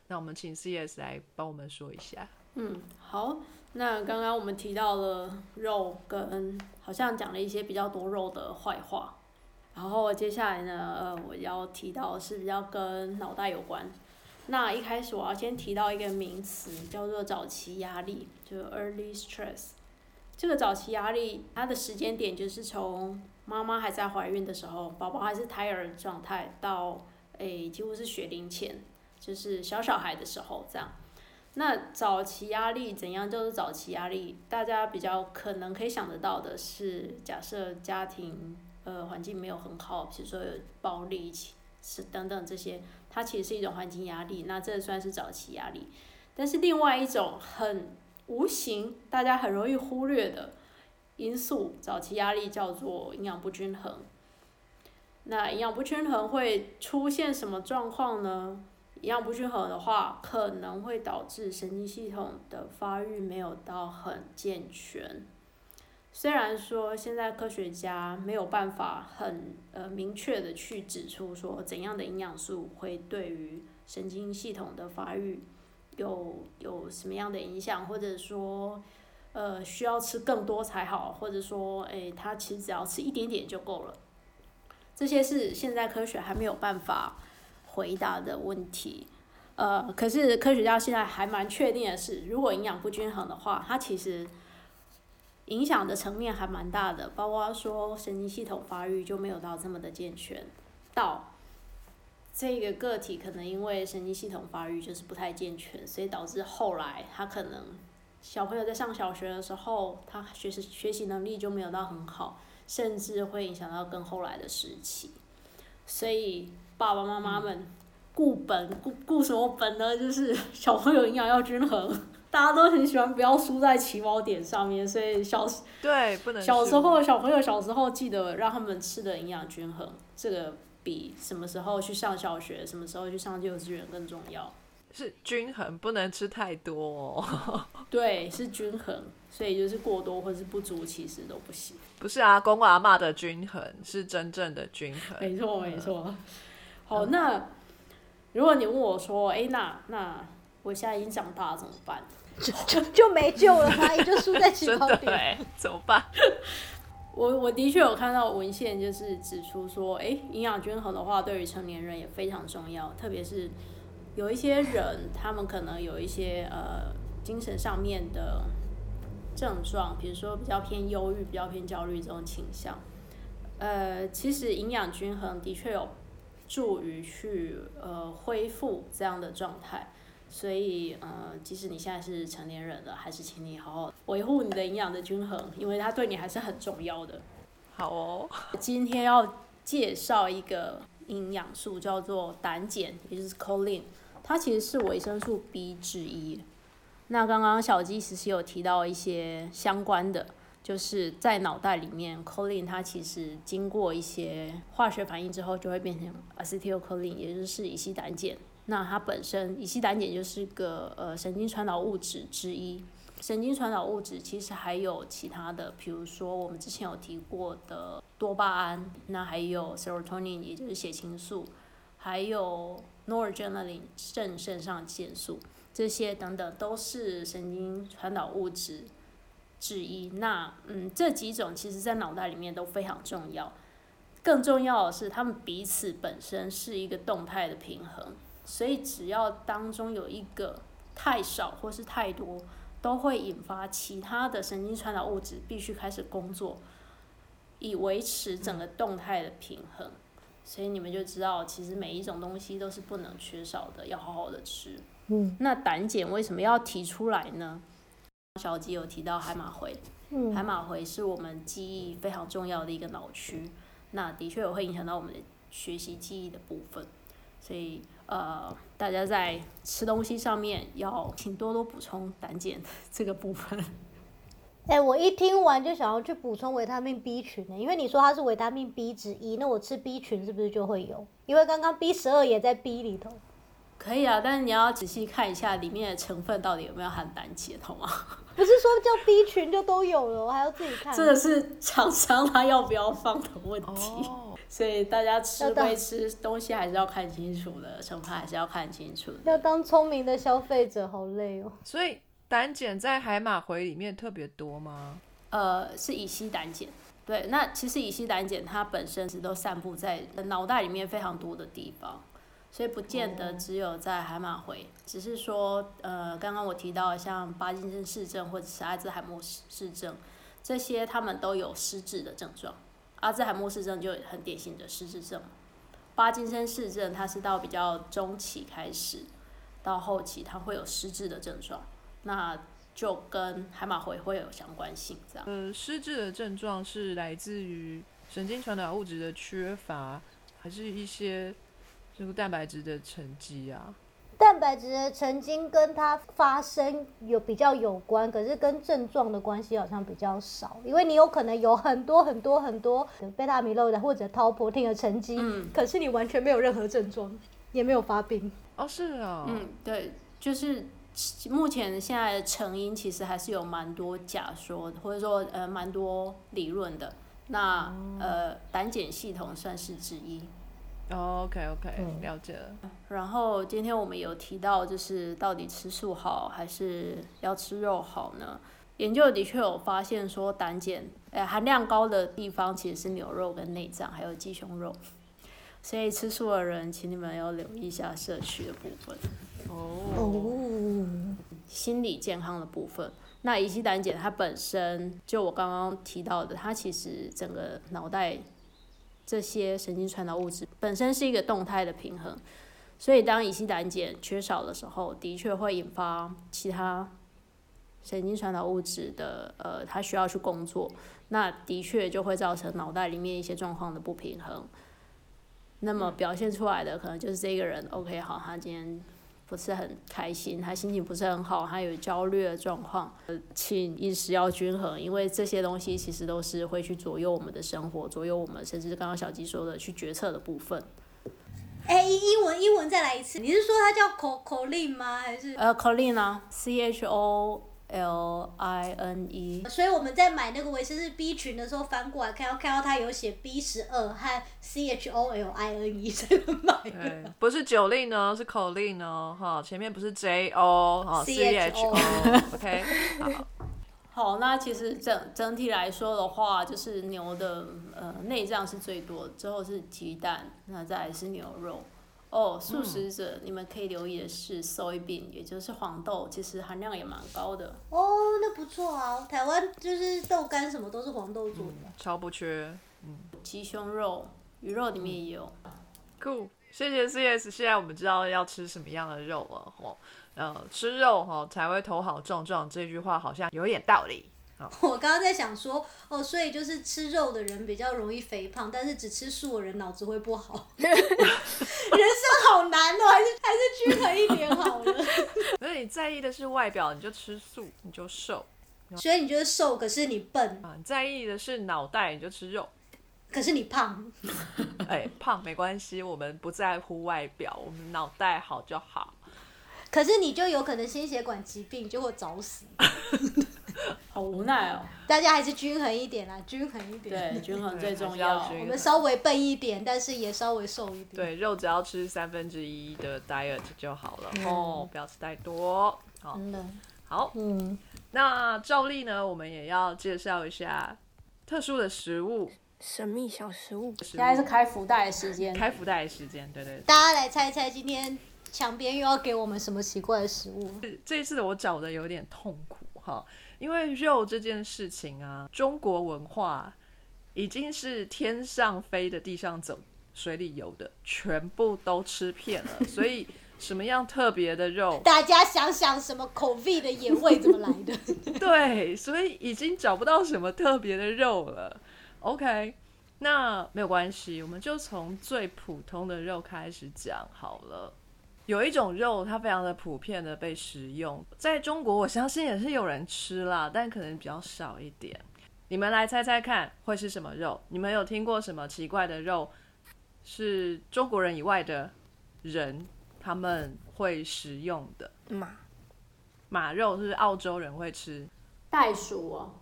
Speaker 2: 那我们请 CS 来帮我们说一下。
Speaker 3: 嗯，好，那刚刚我们提到了肉跟好像讲了一些比较多肉的坏话，然后接下来呢，呃，我要提到的是比较跟脑袋有关。那一开始我要先提到一个名词，叫做早期压力，就 early stress。这个早期压力，它的时间点就是从妈妈还在怀孕的时候，宝宝还是胎儿状态，到诶、几乎是学龄前，就是小小孩的时候这样。那早期压力怎样就是早期压力？大家比较可能可以想得到的是，假设家庭呃环境没有很好，比如说有暴力是等等这些，它其实是一种环境压力，那这算是早期压力。但是另外一种很无形，大家很容易忽略的因素，早期压力叫做营养不均衡。那营养不均衡会出现什么状况呢？营养不均衡的话，可能会导致神经系统的发育没有到很健全。虽然说现在科学家没有办法很呃明确的去指出说怎样的营养素会对于神经系统的发育有有什么样的影响，或者说呃需要吃更多才好，或者说诶他其实只要吃一点点就够了。这些是现在科学还没有办法回答的问题。呃，可是科学家现在还蛮确定的是，如果营养不均衡的话，它其实影响的层面还蛮大的，包括说神经系统发育就没有到这么的健全，到这个个体可能因为神经系统发育就是不太健全，所以导致后来他可能小朋友在上小学的时候，他学习学习能力就没有到很好，甚至会影响到更后来的时期。所以爸爸妈妈们顾本顾顾什么本呢？就是 [LAUGHS] 小朋友营养要均衡。大家都很喜欢不要输在起跑点上面，所以小
Speaker 2: 对不能
Speaker 3: 小时候小朋友小时候记得让他们吃的营养均衡，这个比什么时候去上小学、什么时候去上幼稚园更重要。
Speaker 2: 是均衡，不能吃太多哦。[LAUGHS]
Speaker 3: 对，是均衡，所以就是过多或是不足，其实都不行。
Speaker 2: 不是啊，公公阿妈的均衡是真正的均衡。
Speaker 3: 没错，没错。好，那如果你问我说，哎、那那我现在已经长大了怎么办？
Speaker 4: 就就就没救了吗？也就输在起 [LAUGHS]
Speaker 2: 真
Speaker 4: 跑点。
Speaker 2: 的哎，怎么办？[LAUGHS]
Speaker 3: 我我的确有看到文献，就是指出说，哎，营养均衡的话，对于成年人也非常重要，特别是有一些人，他们可能有一些呃精神上面的症状，比如说比较偏忧郁、比较偏焦虑这种倾向。呃，其实营养均衡的确有助于去呃恢复这样的状态。所以，呃，即使你现在是成年人了，还是请你好好维护你的营养的均衡，因为它对你还是很重要的。
Speaker 2: 好哦，
Speaker 3: 今天要介绍一个营养素，叫做胆碱，也就是 choline，它其实是维生素 B 之一。那刚刚小鸡其实有提到一些相关的，就是在脑袋里面，choline 它其实经过一些化学反应之后，就会变成 acetylcholine，也就是乙烯胆碱。那它本身乙烯胆碱就是个呃神经传导物质之一。神经传导物质其实还有其他的，比如说我们之前有提过的多巴胺，那还有 serotonin，也就是血清素，还有 noradrenaline 正肾上腺素，这些等等都是神经传导物质之一。那嗯，这几种其实在脑袋里面都非常重要。更重要的是，它们彼此本身是一个动态的平衡，所以只要当中有一个太少或是太多，都会引发其他的神经传导物质必须开始工作，以维持整个动态的平衡。所以你们就知道，其实每一种东西都是不能缺少的，要好好的吃。
Speaker 4: 嗯
Speaker 3: 那胆碱为什么要提出来呢？小吉有提到海马回，
Speaker 4: 嗯
Speaker 3: 海马回是我们记忆非常重要的一个脑区，那的确有会影响到我们的学习记忆的部分，所以呃，大家在吃东西上面要请多多补充胆碱 [LAUGHS] 这个部分。
Speaker 4: 哎、我一听完就想要去补充维他命 B 群呢，因为你说它是维他命 B 之一，那我吃 B 群是不是就会有？因为刚刚 B 十二也在 B 里头。
Speaker 3: 可以啊，但是你要仔细看一下里面的成分到底有没有含胆碱，好吗？[LAUGHS]
Speaker 4: 不是说叫 B 群就都有了，我还要自己看。[LAUGHS]
Speaker 3: 这个是厂商他要不要放的问题。
Speaker 2: 哦，
Speaker 3: 所以大家吃
Speaker 4: 要当
Speaker 3: 归吃，东西还是要看清楚的，成分还是要看清楚的。
Speaker 4: 要当聪明的消费者，好累哦。
Speaker 2: 所以胆碱在海马回里面特别多吗？
Speaker 3: 呃，是乙烯胆碱。对，那其实乙烯胆碱它本身是都散布在脑袋里面非常多的地方，所以不见得只有在海马回，只是说呃，刚刚我提到的像巴金森氏症或者是阿兹海默氏症，这些他们都有失智的症状。阿兹海默氏症就很典型的失智症，巴金森氏症它是到比较中期开始，到后期它会有失智的症状，那就跟海马回会有相关性这样。
Speaker 2: 呃，失智的症状是来自于神经传导物质的缺乏，还是一些这个蛋白质的沉积啊？
Speaker 4: 蛋白质的曾经跟它发生有比较有关，可是跟症状的关系好像比较少，因为你有可能有很多很多很多贝塔米洛的或者 tau protein 的沉积，
Speaker 3: 嗯
Speaker 4: 可是你完全没有任何症状，也没有发病。
Speaker 2: 哦，是哦，
Speaker 3: 嗯，对，就是目前现在的成因其实还是有蛮多假说，或者说呃蛮多理论的。那呃胆碱系统算是之一。
Speaker 2: 哦，OK OK，
Speaker 4: 嗯
Speaker 2: 了解了。
Speaker 3: 然后今天我们有提到，就是到底吃素好还是要吃肉好呢？研究的确有发现说，胆碱呃含量高的地方其实是牛肉跟内脏，还有鸡胸肉。所以吃素的人，请你们要留意一下摄取的部分。
Speaker 2: 哦，
Speaker 4: 哦，
Speaker 3: 心理健康的部分。那乙烯胆碱它本身，就我刚刚提到的，它其实整个脑袋这些神经传导物质本身是一个动态的平衡，所以当乙烯胆碱缺少的时候，的确会引发其他神经传导物质的呃，它需要去工作，那的确就会造成脑袋里面一些状况的不平衡。那么表现出来的可能就是这个人，OK，好，他今天不是很开心，他心情不是很好，他有焦虑的状况，呃，请饮食要均衡，因为这些东西其实都是会去左右我们的生活，左右我们，甚至刚刚小鸡说的去决策的部分。
Speaker 4: 哎，英英文英文再来一次，你是说它叫口口令吗？还是？
Speaker 3: 呃，choline 啊，C H O L I N E，
Speaker 4: 所以我们在买那个维生素 B 群的时候翻过来看，要看到它有写 B 十二和 C H O L I N E [LAUGHS] 才能买
Speaker 2: 不是酒令哦，是口令哦，哈，前面不是 J O 哈 C H
Speaker 4: CHO
Speaker 2: O，OK，[LAUGHS] 好，
Speaker 3: 好，那其实整整体来说的话，就是牛的呃内脏是最多的，之后是鸡蛋，那再来是牛肉。哦，素食者、你们可以留意的是 soybean，也就是黄豆，其实含量也蛮高的。
Speaker 4: 哦，那不错啊，台湾就是豆干什么都是黄豆做的。
Speaker 2: 超不缺，嗯
Speaker 3: 鸡胸肉、鱼肉里面也有。
Speaker 2: Cool，，谢谢 CS，现在我们知道要吃什么样的肉了，吼，呃，吃肉哈才会头好壮壮，这句话好像有一点道理。[LAUGHS]
Speaker 4: 我刚刚在想说，哦，所以就是吃肉的人比较容易肥胖，但是只吃素的人脑子会不好。[LAUGHS] [LAUGHS] 人生好难哦，还是还是均衡一点好了。[LAUGHS]
Speaker 2: 如果你在意的是外表，你就吃素，你就瘦
Speaker 4: 所以你就是瘦，可是你笨，
Speaker 2: 啊；你在意的是脑袋，你就吃肉。
Speaker 4: 可是你胖。[LAUGHS]
Speaker 2: 哎，胖没关系，我们不在乎外表，我们脑袋好就好。
Speaker 4: 可是你就有可能心血管疾病，就会早死。[LAUGHS] [LAUGHS]
Speaker 3: 好无奈哦。
Speaker 4: 大家还是均衡一点啦，均衡一点。
Speaker 3: 对，均衡最重
Speaker 2: 要
Speaker 4: 我们稍微笨一点，但是也稍微瘦一点。
Speaker 2: 对，肉只要吃三分之一的 diet 就好了，哦，不要吃太多。好，
Speaker 4: 真的。
Speaker 2: 好，
Speaker 4: 嗯，
Speaker 2: 那照例呢，我们也要介绍一下特殊的食物。
Speaker 1: 神秘小食物，
Speaker 2: 食
Speaker 3: 现在是
Speaker 2: 物
Speaker 3: 开福袋的时间。
Speaker 2: 开福袋的时间，对对对。
Speaker 4: 大家来猜一猜，今天墙边又要给我们什么奇怪的食物？
Speaker 2: 这一次我找的有点痛苦哈，因为肉这件事情啊，中国文化已经是天上飞的、地上走、水里游的，全部都吃遍了，所以什么样特别的肉，[LAUGHS]
Speaker 4: 大家想想，什么口味的野味怎么来的？[LAUGHS]
Speaker 2: 对，所以已经找不到什么特别的肉了。OK，那没有关系，我们就从最普通的肉开始讲好了。有一种肉，它非常的普遍的被食用，在中国我相信也是有人吃啦，但可能比较少一点。你们来猜猜看，会是什么肉？你们有听过什么奇怪的肉是中国人以外的人他们会食用的？
Speaker 1: 马
Speaker 2: 马肉是澳洲人会吃，
Speaker 3: 袋鼠哦，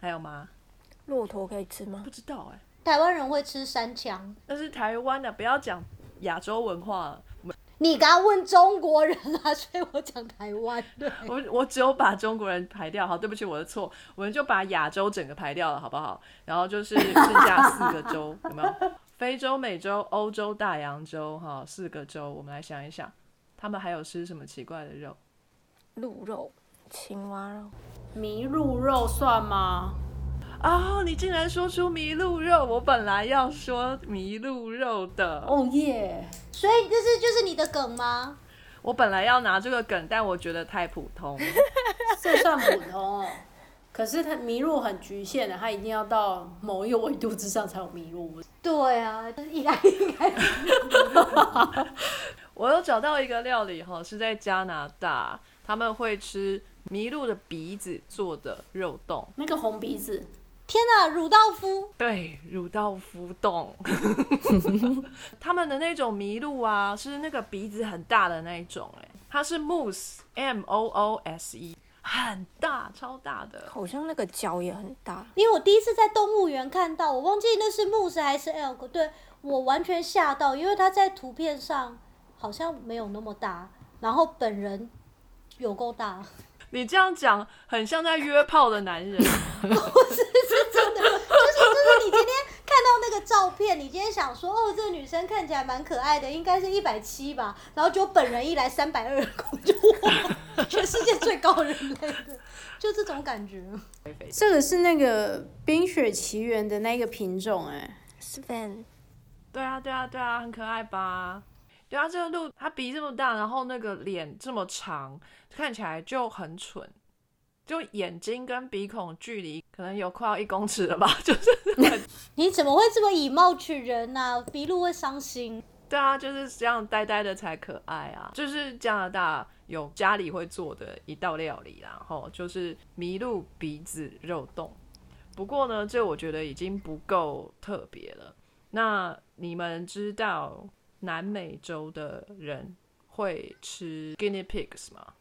Speaker 2: 还有吗？
Speaker 1: 骆驼可以吃吗
Speaker 2: 不？知道哎、
Speaker 4: 台湾人会吃山枪。
Speaker 2: 那是台湾的，不要讲亚洲文化了。
Speaker 4: 你刚刚问中国人啊，[LAUGHS] 所以我讲台湾的。
Speaker 2: 我我只有把中国人排掉，好，对不起，我的错，我们就把亚洲整个排掉了，好不好？然后就是 [LAUGHS] 剩下四个州，有没有？非洲、美洲、欧洲、大洋洲，哈，四个州，我们来想一想，他们还有吃什么奇怪的肉？
Speaker 1: 鹿肉、青蛙肉，
Speaker 3: 麋鹿肉算吗？
Speaker 2: 哦，你竟然说出麋鹿肉，我本来要说麋鹿肉的，
Speaker 3: 哦耶！
Speaker 4: 所以这是就是你的梗吗？
Speaker 2: 我本来要拿这个梗，但我觉得太普通。[LAUGHS]
Speaker 3: 这算普通哦。可是它麋鹿很局限的，它一定要到某一个维度之上才有麋鹿。
Speaker 4: 对啊，就是意大利开始。[LAUGHS]
Speaker 2: 我又找到一个料理哈，是在加拿大，他们会吃麋鹿的鼻子做的肉冻。
Speaker 3: 那个红鼻子，
Speaker 4: 天哪，鲁道夫，
Speaker 2: 对，鲁道夫洞，[LAUGHS] 他们的那种麋鹿啊，是那个鼻子很大的那一种、哎，它是 moose，m o o s e，很大，超大的。
Speaker 1: 好像那个脚也很大，
Speaker 4: 因为我第一次在动物园看到，我忘记那是 moose 还是 elk，对我完全吓到，因为它在图片上好像没有那么大，然后本人有够大，
Speaker 2: 你这样讲，很像在约炮的男人。[LAUGHS]
Speaker 4: 我是真的就是就是你今天看到那个照片，你今天想说，哦，这个女生看起来蛮可爱的，应该是一百七吧，然后就本人一来三百二，就哇，全世界最高人类的，就这种感觉。
Speaker 3: 这个是那个《冰雪奇缘》的那个品种哎、
Speaker 1: Sven，
Speaker 2: 对啊，对啊，对啊，很可爱吧？对啊，这个鹿它鼻这么大，然后那个脸这么长，看起来就很蠢，就眼睛跟鼻孔距离可能有快要一公尺了吧？[LAUGHS] 就是很 [LAUGHS]
Speaker 4: 你怎么会这么以貌取人呢、麋鹿会伤心。
Speaker 2: 对啊，就是这样呆呆的才可爱啊！就是加拿大有家里会做的一道料理啦，吼，就是麋鹿鼻子肉冻。不过呢，这我觉得已经不够特别了。那你们知道南美洲的人会吃 guinea pigs 吗？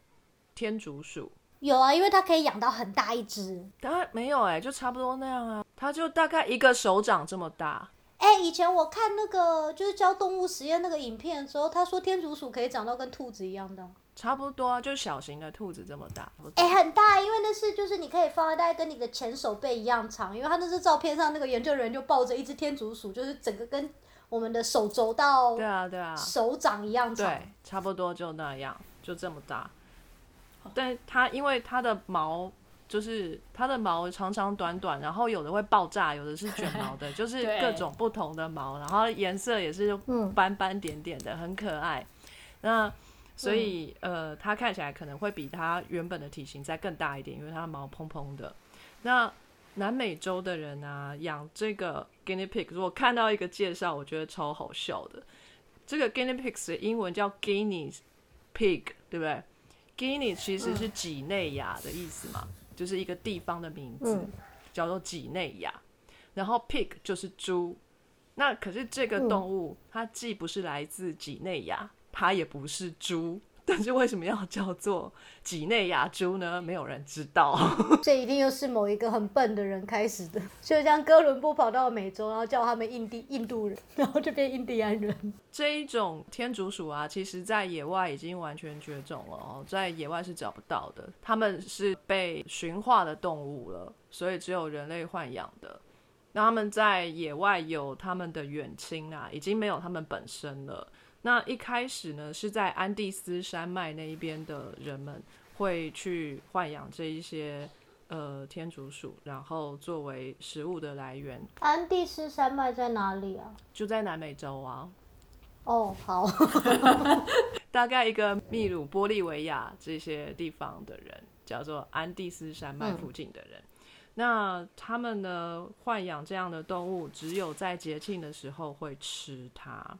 Speaker 2: 天竺鼠？
Speaker 4: 有啊，因为它可以养到很大一只。
Speaker 2: 当然没有哎、就差不多那样啊。它就大概一个手掌这么大。
Speaker 4: 哎、以前我看那个就是教动物实验那个影片的时候，他说天竺鼠可以长到跟兔子一样的。
Speaker 2: 差不多啊，就小型的兔子这么大。
Speaker 4: 哎、很大，因为那是就是你可以放在大概跟你的前手背一样长，因为他那是照片上那个研究人员就抱着一只天竺鼠，就是整个跟我们的手肘到
Speaker 2: 对啊，对啊。
Speaker 4: 手掌一样长。
Speaker 2: 对，差不多就那样，就这么大。但它因为它的毛就是它的毛长长短短，然后有的会爆炸，有的是卷毛的，[LAUGHS] 就是各种不同的毛，然后颜色也是
Speaker 4: 嗯
Speaker 2: 斑斑点点的，很可爱。那所以、呃，它看起来可能会比它原本的体型再更大一点，因为它的毛蓬蓬的。那南美洲的人啊，养这个 guinea pig，如果看到一个介绍，我觉得超好笑的。这个 guinea pigs 的英文叫 guinea pig，对不对？guinea 其实是几内亚的意思嘛，就是一个地方的名字，
Speaker 4: 嗯
Speaker 2: 叫做几内亚。然后 pig 就是猪，那可是这个动物、它既不是来自几内亚，它也不是猪，[LAUGHS] 但是为什么要叫做几内亚猪呢？没有人知道。[LAUGHS]
Speaker 4: 这一定又是某一个很笨的人开始的，就像哥伦布跑到美洲，然后叫他们印第印度人，然后就变印第安人。
Speaker 2: 这一种天竺鼠啊，其实在野外已经完全绝种了哦，在野外是找不到的。它们是被驯化的动物了，所以只有人类豢养的。那他们在野外有他们的远亲啊，已经没有他们本身了。那一开始呢，是在安第斯山脉那一边的人们会去豢养这一些呃天竺鼠，然后作为食物的来源，
Speaker 4: 安第斯山脉在哪里啊？
Speaker 2: 就在南美洲啊。
Speaker 4: 哦，好，[LAUGHS]
Speaker 2: 大概一个秘鲁、玻利维亚这些地方的人，叫做安第斯山脉附近的人。那他们呢，豢养这样的动物，只有在节庆的时候会吃它。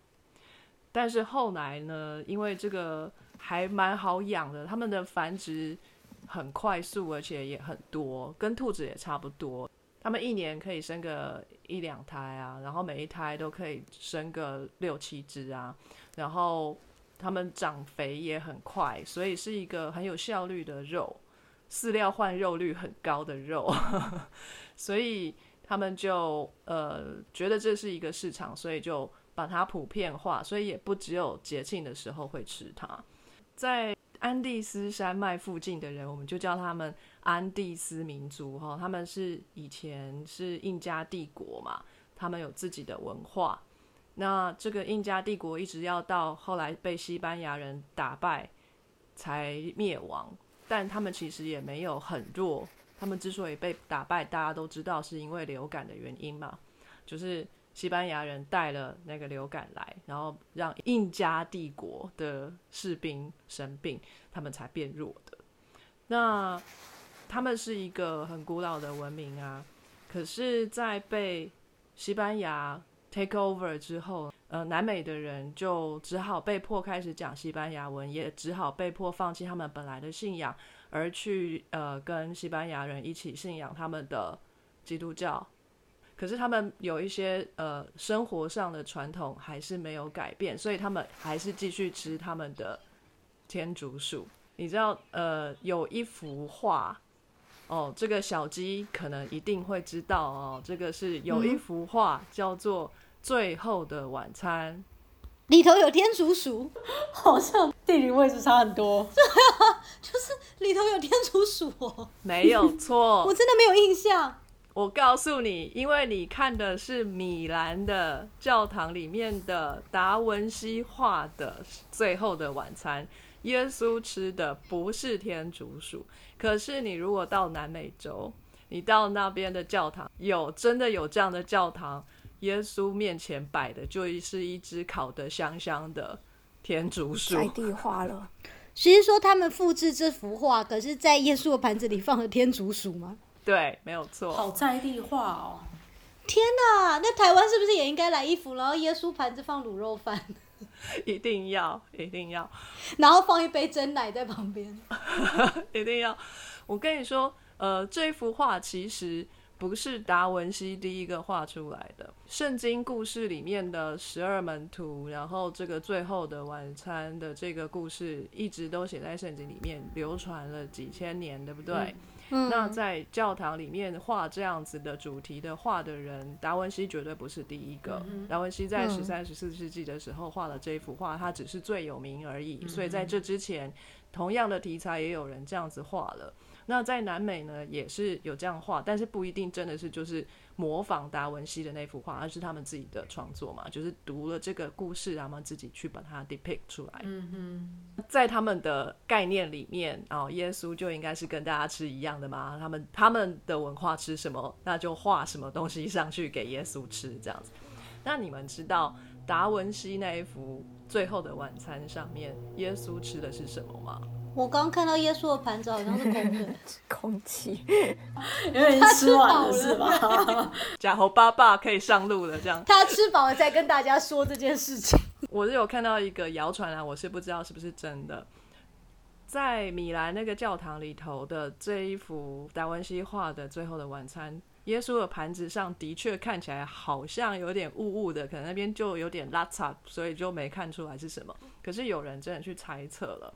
Speaker 2: 但是后来呢，因为这个还蛮好养的，它们的繁殖很快速，而且也很多，跟兔子也差不多。它们一年可以生个一两胎啊，然后每一胎都可以生个六七只啊，然后它们长肥也很快，所以是一个很有效率的肉，饲料换肉率很高的肉，[LAUGHS] 所以他们就呃觉得这是一个市场，所以就把它普遍化，所以也不只有节庆的时候会吃它。在安第斯山脉附近的人，我们就叫他们安第斯民族哈，他们是以前是印加帝国嘛，他们有自己的文化。那这个印加帝国一直要到后来被西班牙人打败才灭亡，但他们其实也没有很弱。他们之所以被打败，大家都知道是因为流感的原因嘛，就是西班牙人带了那个流感来，然后让印加帝国的士兵生病，他们才变弱的。那他们是一个很古老的文明啊，可是，在被西班牙 take over 之后，呃，南美的人就只好被迫开始讲西班牙文，也只好被迫放弃他们本来的信仰，而去呃跟西班牙人一起信仰他们的基督教，可是他们有一些呃生活上的传统还是没有改变，所以他们还是继续吃他们的天竺鼠。你知道呃有一幅画哦，这个小鸡可能一定会知道哦，这个是有一幅画叫做《最后的晚餐》。
Speaker 4: 里头有天竺鼠，
Speaker 3: 好像地理位置差很多。
Speaker 4: 对啊就是里头有天竺鼠哦，
Speaker 2: 没有错，[LAUGHS]
Speaker 4: 我真的没有印象。
Speaker 2: 我告诉你，因为你看的是米兰的教堂里面的达文西画的《最后的晚餐》，耶稣吃的不是天竺鼠。可是你如果到南美洲，你到那边的教堂，有真的有这样的教堂。耶稣面前摆的就是一只烤的香香的天竺鼠，
Speaker 1: 在地化了。
Speaker 4: 其实说他们复制这幅画，可是在耶稣的盘子里放了天竺鼠吗？
Speaker 2: 对，没有错。
Speaker 3: 好在地化哦！
Speaker 4: 天哪，那台湾是不是也应该来一幅？然后耶稣盘子放卤肉饭，[LAUGHS]
Speaker 2: 一定要，一定要，
Speaker 4: 然后放一杯真奶在旁边，[LAUGHS]
Speaker 2: 一定要。我跟你说，呃，这幅画其实。不是达文西第一个画出来的，圣经故事里面的十二门徒，然后这个最后的晚餐的这个故事，一直都写在圣经里面，流传了几千年，对不对？
Speaker 4: 嗯，
Speaker 2: 那在教堂里面画这样子的主题的画的人，达文西绝对不是第一个。达文西在十三、十四世纪的时候画了这一幅画，他只是最有名而已。所以在这之前，同样的题材也有人这样子画了。那在南美呢，也是有这样画，但是不一定真的是就是模仿达文西的那幅画，而是他们自己的创作嘛，就是读了这个故事，然后自己去把它 depict 出来。
Speaker 3: 嗯哼，
Speaker 2: 在他们的概念里面，哦，耶稣就应该是跟大家吃一样的嘛，他们他们的文化吃什么，那就画什么东西上去给耶稣吃这样子。那你们知道达文西那一幅《最后的晚餐》上面耶稣吃的是什么吗？
Speaker 4: 我刚看到耶稣的盘子好像是空的，[LAUGHS]
Speaker 1: 空气，[LAUGHS]
Speaker 3: 因为吃完了是吧？[LAUGHS]
Speaker 2: 假猴爸爸可以上路了，这样。
Speaker 4: 他吃饱了再跟大家说这件事情。
Speaker 2: 我是有看到一个谣传啊，我是不知道是不是真的，在米兰那个教堂里头的这一幅达文西画的《最后的晚餐》，耶稣的盘子上的确看起来好像有点雾雾的，可能那边就有点拉碴，所以就没看出来是什么。可是有人真的去猜测了。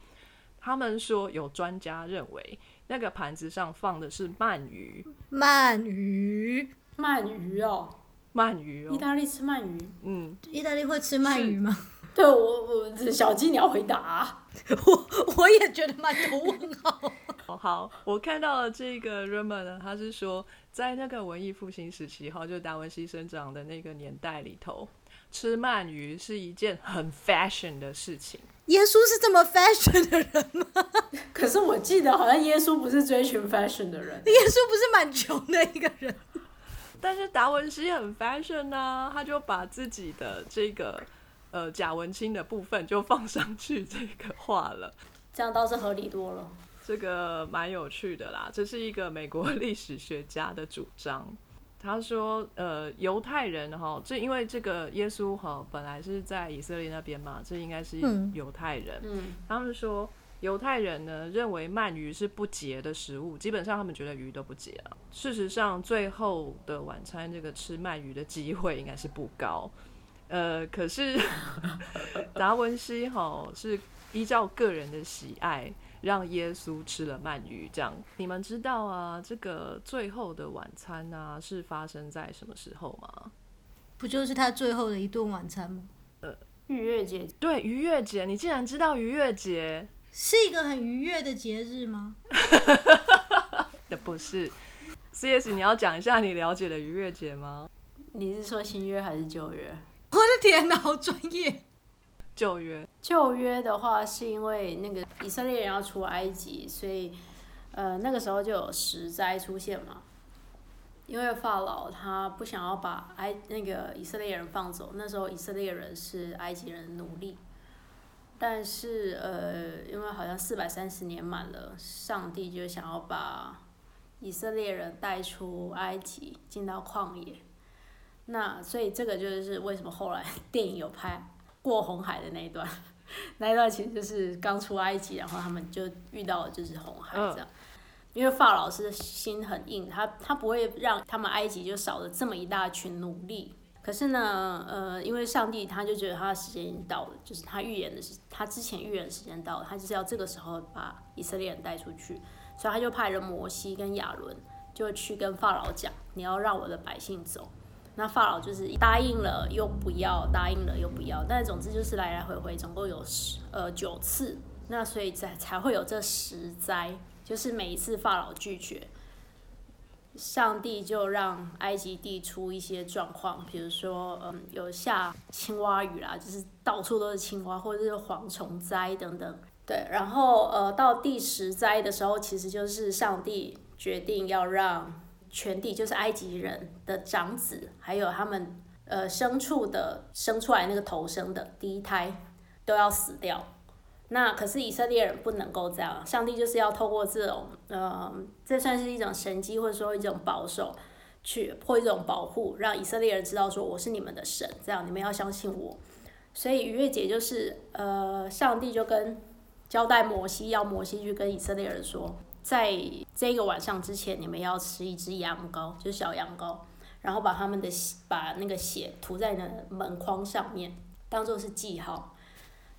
Speaker 2: 他们说，有专家认为那个盘子上放的是鳗鱼。
Speaker 4: 鳗鱼，
Speaker 3: 鳗鱼哦，
Speaker 2: 鳗鱼哦。
Speaker 3: 意大利吃鳗鱼？
Speaker 2: 嗯，
Speaker 4: 意大利会吃鳗鱼吗？
Speaker 3: 对我，我小鸡你要回答。[LAUGHS]
Speaker 4: 我我也觉得蛮多问号。[LAUGHS]
Speaker 2: 好，我看到了这个 r o m a n 呢，他是说，在那个文艺复兴时期，哈，就达文西生长的那个年代里头，吃鳗鱼是一件很 fashion 的事情。
Speaker 4: 耶稣是这么 fashion 的人吗？[LAUGHS]
Speaker 3: 可是我记得好像耶稣不是追寻 fashion 的人，
Speaker 4: 耶稣不是蛮穷的一个人。
Speaker 2: 但是达文西很 fashion 呢，他就把自己的这个呃假文青的部分就放上去这个画了，
Speaker 3: 这样倒是合理多了。
Speaker 2: 这个蛮有趣的啦，这是一个美国历史学家的主张。他说：“呃，犹太人哈，这因为这个耶稣哈本来是在以色列那边嘛，这应该是犹太人。
Speaker 3: 嗯，
Speaker 2: 他们说犹太人呢认为鳗鱼是不洁的食物，基本上他们觉得鱼都不洁啊。事实上，最后的晚餐这个吃鳗鱼的机会应该是不高。呃，可是 [LAUGHS] 达文西哈是依照个人的喜爱。”让耶稣吃了鳗鱼，这样你们知道啊？这个最后的晚餐啊，是发生在什么时候吗？
Speaker 4: 不就是他最后的一顿晚餐吗？
Speaker 2: 呃，
Speaker 3: 逾越节。
Speaker 2: 对，逾越节，你竟然知道逾越节
Speaker 4: 是一个很愉悦的节日吗？[LAUGHS]
Speaker 2: 的不是。C.S. 你要讲一下你了解的逾越节吗？
Speaker 3: 你是说新约还是旧约？
Speaker 4: 我的天哪，好专业！
Speaker 2: 旧约，
Speaker 3: 旧约的话是因为那个以色列人要出埃及，所以呃那个时候就有十灾出现嘛。因为法老他不想要把埃那个以色列人放走，那时候以色列人是埃及人奴隶。但是呃因为好像四百三十年满了，上帝就想要把以色列人带出埃及，进到旷野。那所以这个就是为什么后来电影有拍。过红海的那一段，那一段其实就是刚出埃及，然后他们就遇到了就是红海这样。因为法老是心很硬，他他不会让他们埃及就少了这么一大群奴隶。可是呢，呃，因为上帝他就觉得他的时间已经到了，就是他预言的是他之前预言的时间到了，他就是要这个时候把以色列人带出去，所以他就派人摩西跟亚伦就去跟法老讲，你要让我的百姓走。那法老就是答应了又不要，答应了又不要，但总之就是来来回回总共有十呃九次，那所以才才会有这十灾，就是每一次法老拒绝。上帝就让埃及地出一些状况，比如说，嗯，有下青蛙雨啦，就是到处都是青蛙，或者是蝗虫灾等等。对，然后呃，到第十灾的时候，其实就是上帝决定要让全地，就是埃及人的长子，还有他们呃牲畜的生出来那个头生的第一胎，都要死掉。那可是以色列人不能够这样，上帝就是要透过这种，呃，这算是一种神迹，或者说一种保守，去或一种保护，让以色列人知道说我是你们的神，这样你们要相信我。所以逾越节就是，呃，上帝就跟交代摩西，要摩西去跟以色列人说，在这个晚上之前，你们要吃一只羊羔，就是小羊羔，然后把他们的血把那个血涂在那门框上面，当做是记号。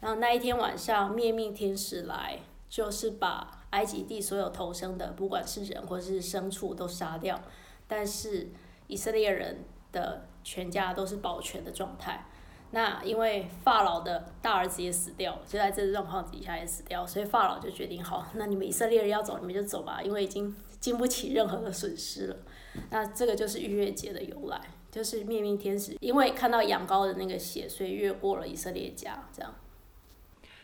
Speaker 3: 然后那一天晚上，灭命天使来，就是把埃及地所有投生的，不管是人或是牲畜，都杀掉。但是以色列人的全家都是保全的状态。那因为法老的大儿子也死掉了，就在这个状况底下也死掉，所以法老就决定：好，那你们以色列人要走，你们就走吧，因为已经经不起任何的损失了。那这个就是逾越节的由来，就是灭命天使因为看到羊羔的那个血，所以越过了以色列家，这样。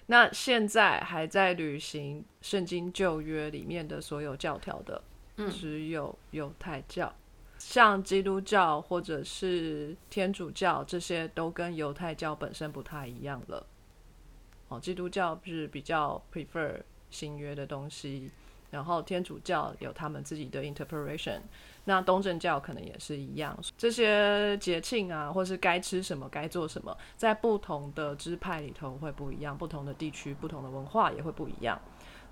Speaker 2: 那现在还在履行圣经旧约里面的所有教条的，只有犹太教，像基督教或者是天主教这些都跟犹太教本身不太一样了。哦，基督教是比较 prefer 新约的东西，然后天主教有他们自己的 interpretation。那东正教可能也是一样，这些节庆啊，或是该吃什么、该做什么，在不同的支派里头会不一样，不同的地区、不同的文化也会不一样。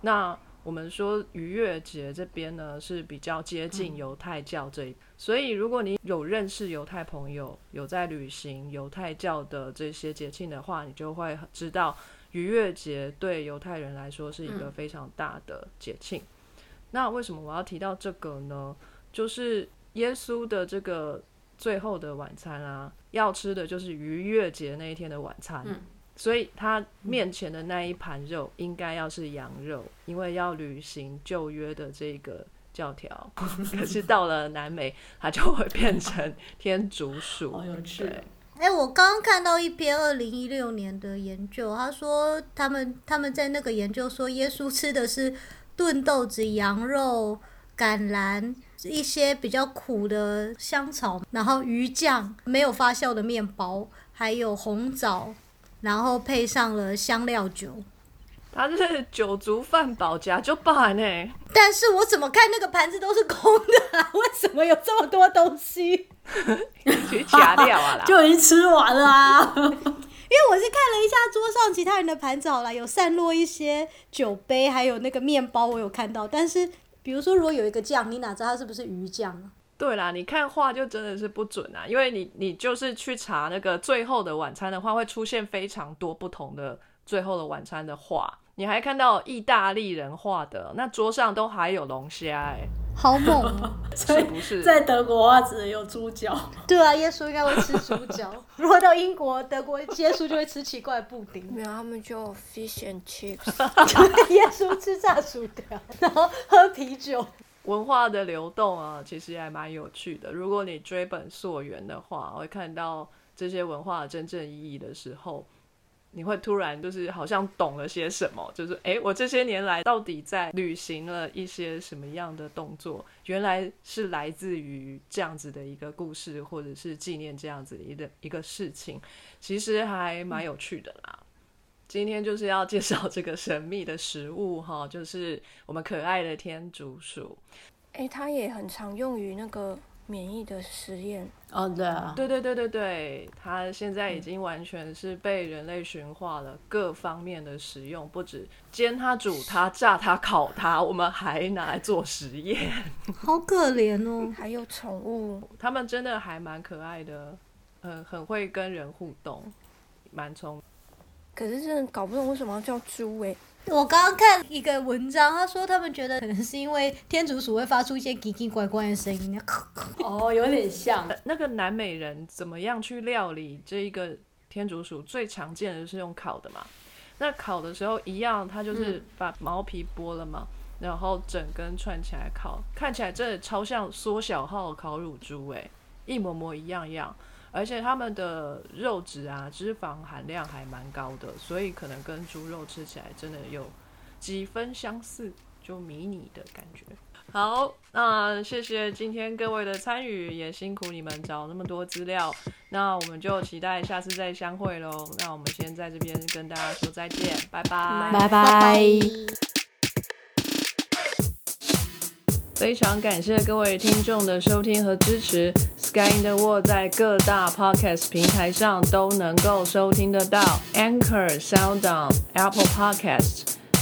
Speaker 2: 那我们说逾越节这边呢，是比较接近犹太教这一，所以如果你有认识犹太朋友，有在旅行犹太教的这些节庆的话，你就会知道逾越节对犹太人来说是一个非常大的节庆。那为什么我要提到这个呢？就是耶稣的这个最后的晚餐啊，要吃的就是逾越节那一天的晚餐，所以他面前的那一盘肉应该要是羊肉，因为要履行旧约的这个教条。[LAUGHS] 可是到了南美，它就会变成天竺鼠。
Speaker 3: 好 [LAUGHS] 有趣。
Speaker 4: 哎，我刚刚看到一篇二零一六年的研究，他说他们他们在那个研究说，耶稣吃的是炖豆子、羊肉、橄榄。一些比较苦的香草，然后鱼酱，没有发酵的面包，还有红枣，然后配上了香料酒。
Speaker 2: 它是酒足饭饱加就饱呢。
Speaker 4: 但是我怎么看那个盘子都是空的，为什么有这么多东西？[LAUGHS]
Speaker 2: 去加料啊啦，[LAUGHS]
Speaker 3: 就已经吃完了啊。[LAUGHS]
Speaker 4: 因为我是看了一下桌上其他人的盘子，好了，有散落一些酒杯，还有那个面包，我有看到，但是。比如说，如果有一个酱，你哪知道它是不是鱼酱？
Speaker 2: 对啦，你看画就真的是不准啊，因为你你就是去查那个最后的晚餐的话，会出现非常多不同的最后的晚餐的画。你还看到意大利人画的，那桌上都还有龙虾，哎。
Speaker 4: 好猛！[LAUGHS]
Speaker 2: 是不是
Speaker 3: 在德国啊？只能有猪脚。
Speaker 4: 对啊，耶稣应该会吃猪脚。[LAUGHS] 如果到英国、德国，耶稣就会吃奇怪的布丁。
Speaker 1: 没有，他们就 fish and chips。[LAUGHS]
Speaker 4: 耶稣吃炸薯条，然后喝啤酒。
Speaker 2: 文化的流动啊，其实还蛮有趣的。如果你追本溯源的话，会看到这些文化的真正意义的时候。你会突然就是好像懂了些什么，就是哎，我这些年来到底在履行了一些什么样的动作？原来是来自于这样子的一个故事，或者是纪念这样子一个一个事情，其实还蛮有趣的啦。今天就是要介绍这个神秘的食物哈，[LAUGHS] 就是我们可爱的天竺鼠。
Speaker 1: 哎，它也很常用于那个免疫的实验，
Speaker 3: 哦，对啊，
Speaker 2: 对对对对对，它现在已经完全是被人类驯化了，各方面的使用，不止煎它、煮它、炸它、烤它，我们还拿来做实验。
Speaker 4: 好可怜哦。
Speaker 1: 还有宠物，
Speaker 2: 它们真的还蛮可爱的，很，很会跟人互动，蛮聪明。
Speaker 1: 可是真的搞不懂为什么要叫猪哎、
Speaker 4: 我刚刚看一个文章，他说他们觉得可能是因为天竺鼠会发出一些奇奇怪怪的声音，[LAUGHS]
Speaker 3: 哦，有点像，
Speaker 2: 呃 [LAUGHS] 那个南美人怎么样去料理这一个天竺鼠？最常见的就是用烤的嘛。那烤的时候一样，它就是把毛皮剥了嘛，然后整根串起来烤，看起来真的超像缩小号烤乳猪诶、一模模一样样。而且它们的肉质啊，脂肪含量还蛮高的，所以可能跟猪肉吃起来真的有几分相似，就迷你的感觉。好，那谢谢今天各位的参与，也辛苦你们找那么多资料。那我们就期待下次再相会喽。那我们先在这边跟大家说再见，拜拜。
Speaker 3: 拜拜。
Speaker 2: 非常感谢各位听众的收听和支持。Sky in the World 在各大 Podcast 平台上都能够收听得到，Anchor、SoundOn、Apple Podcasts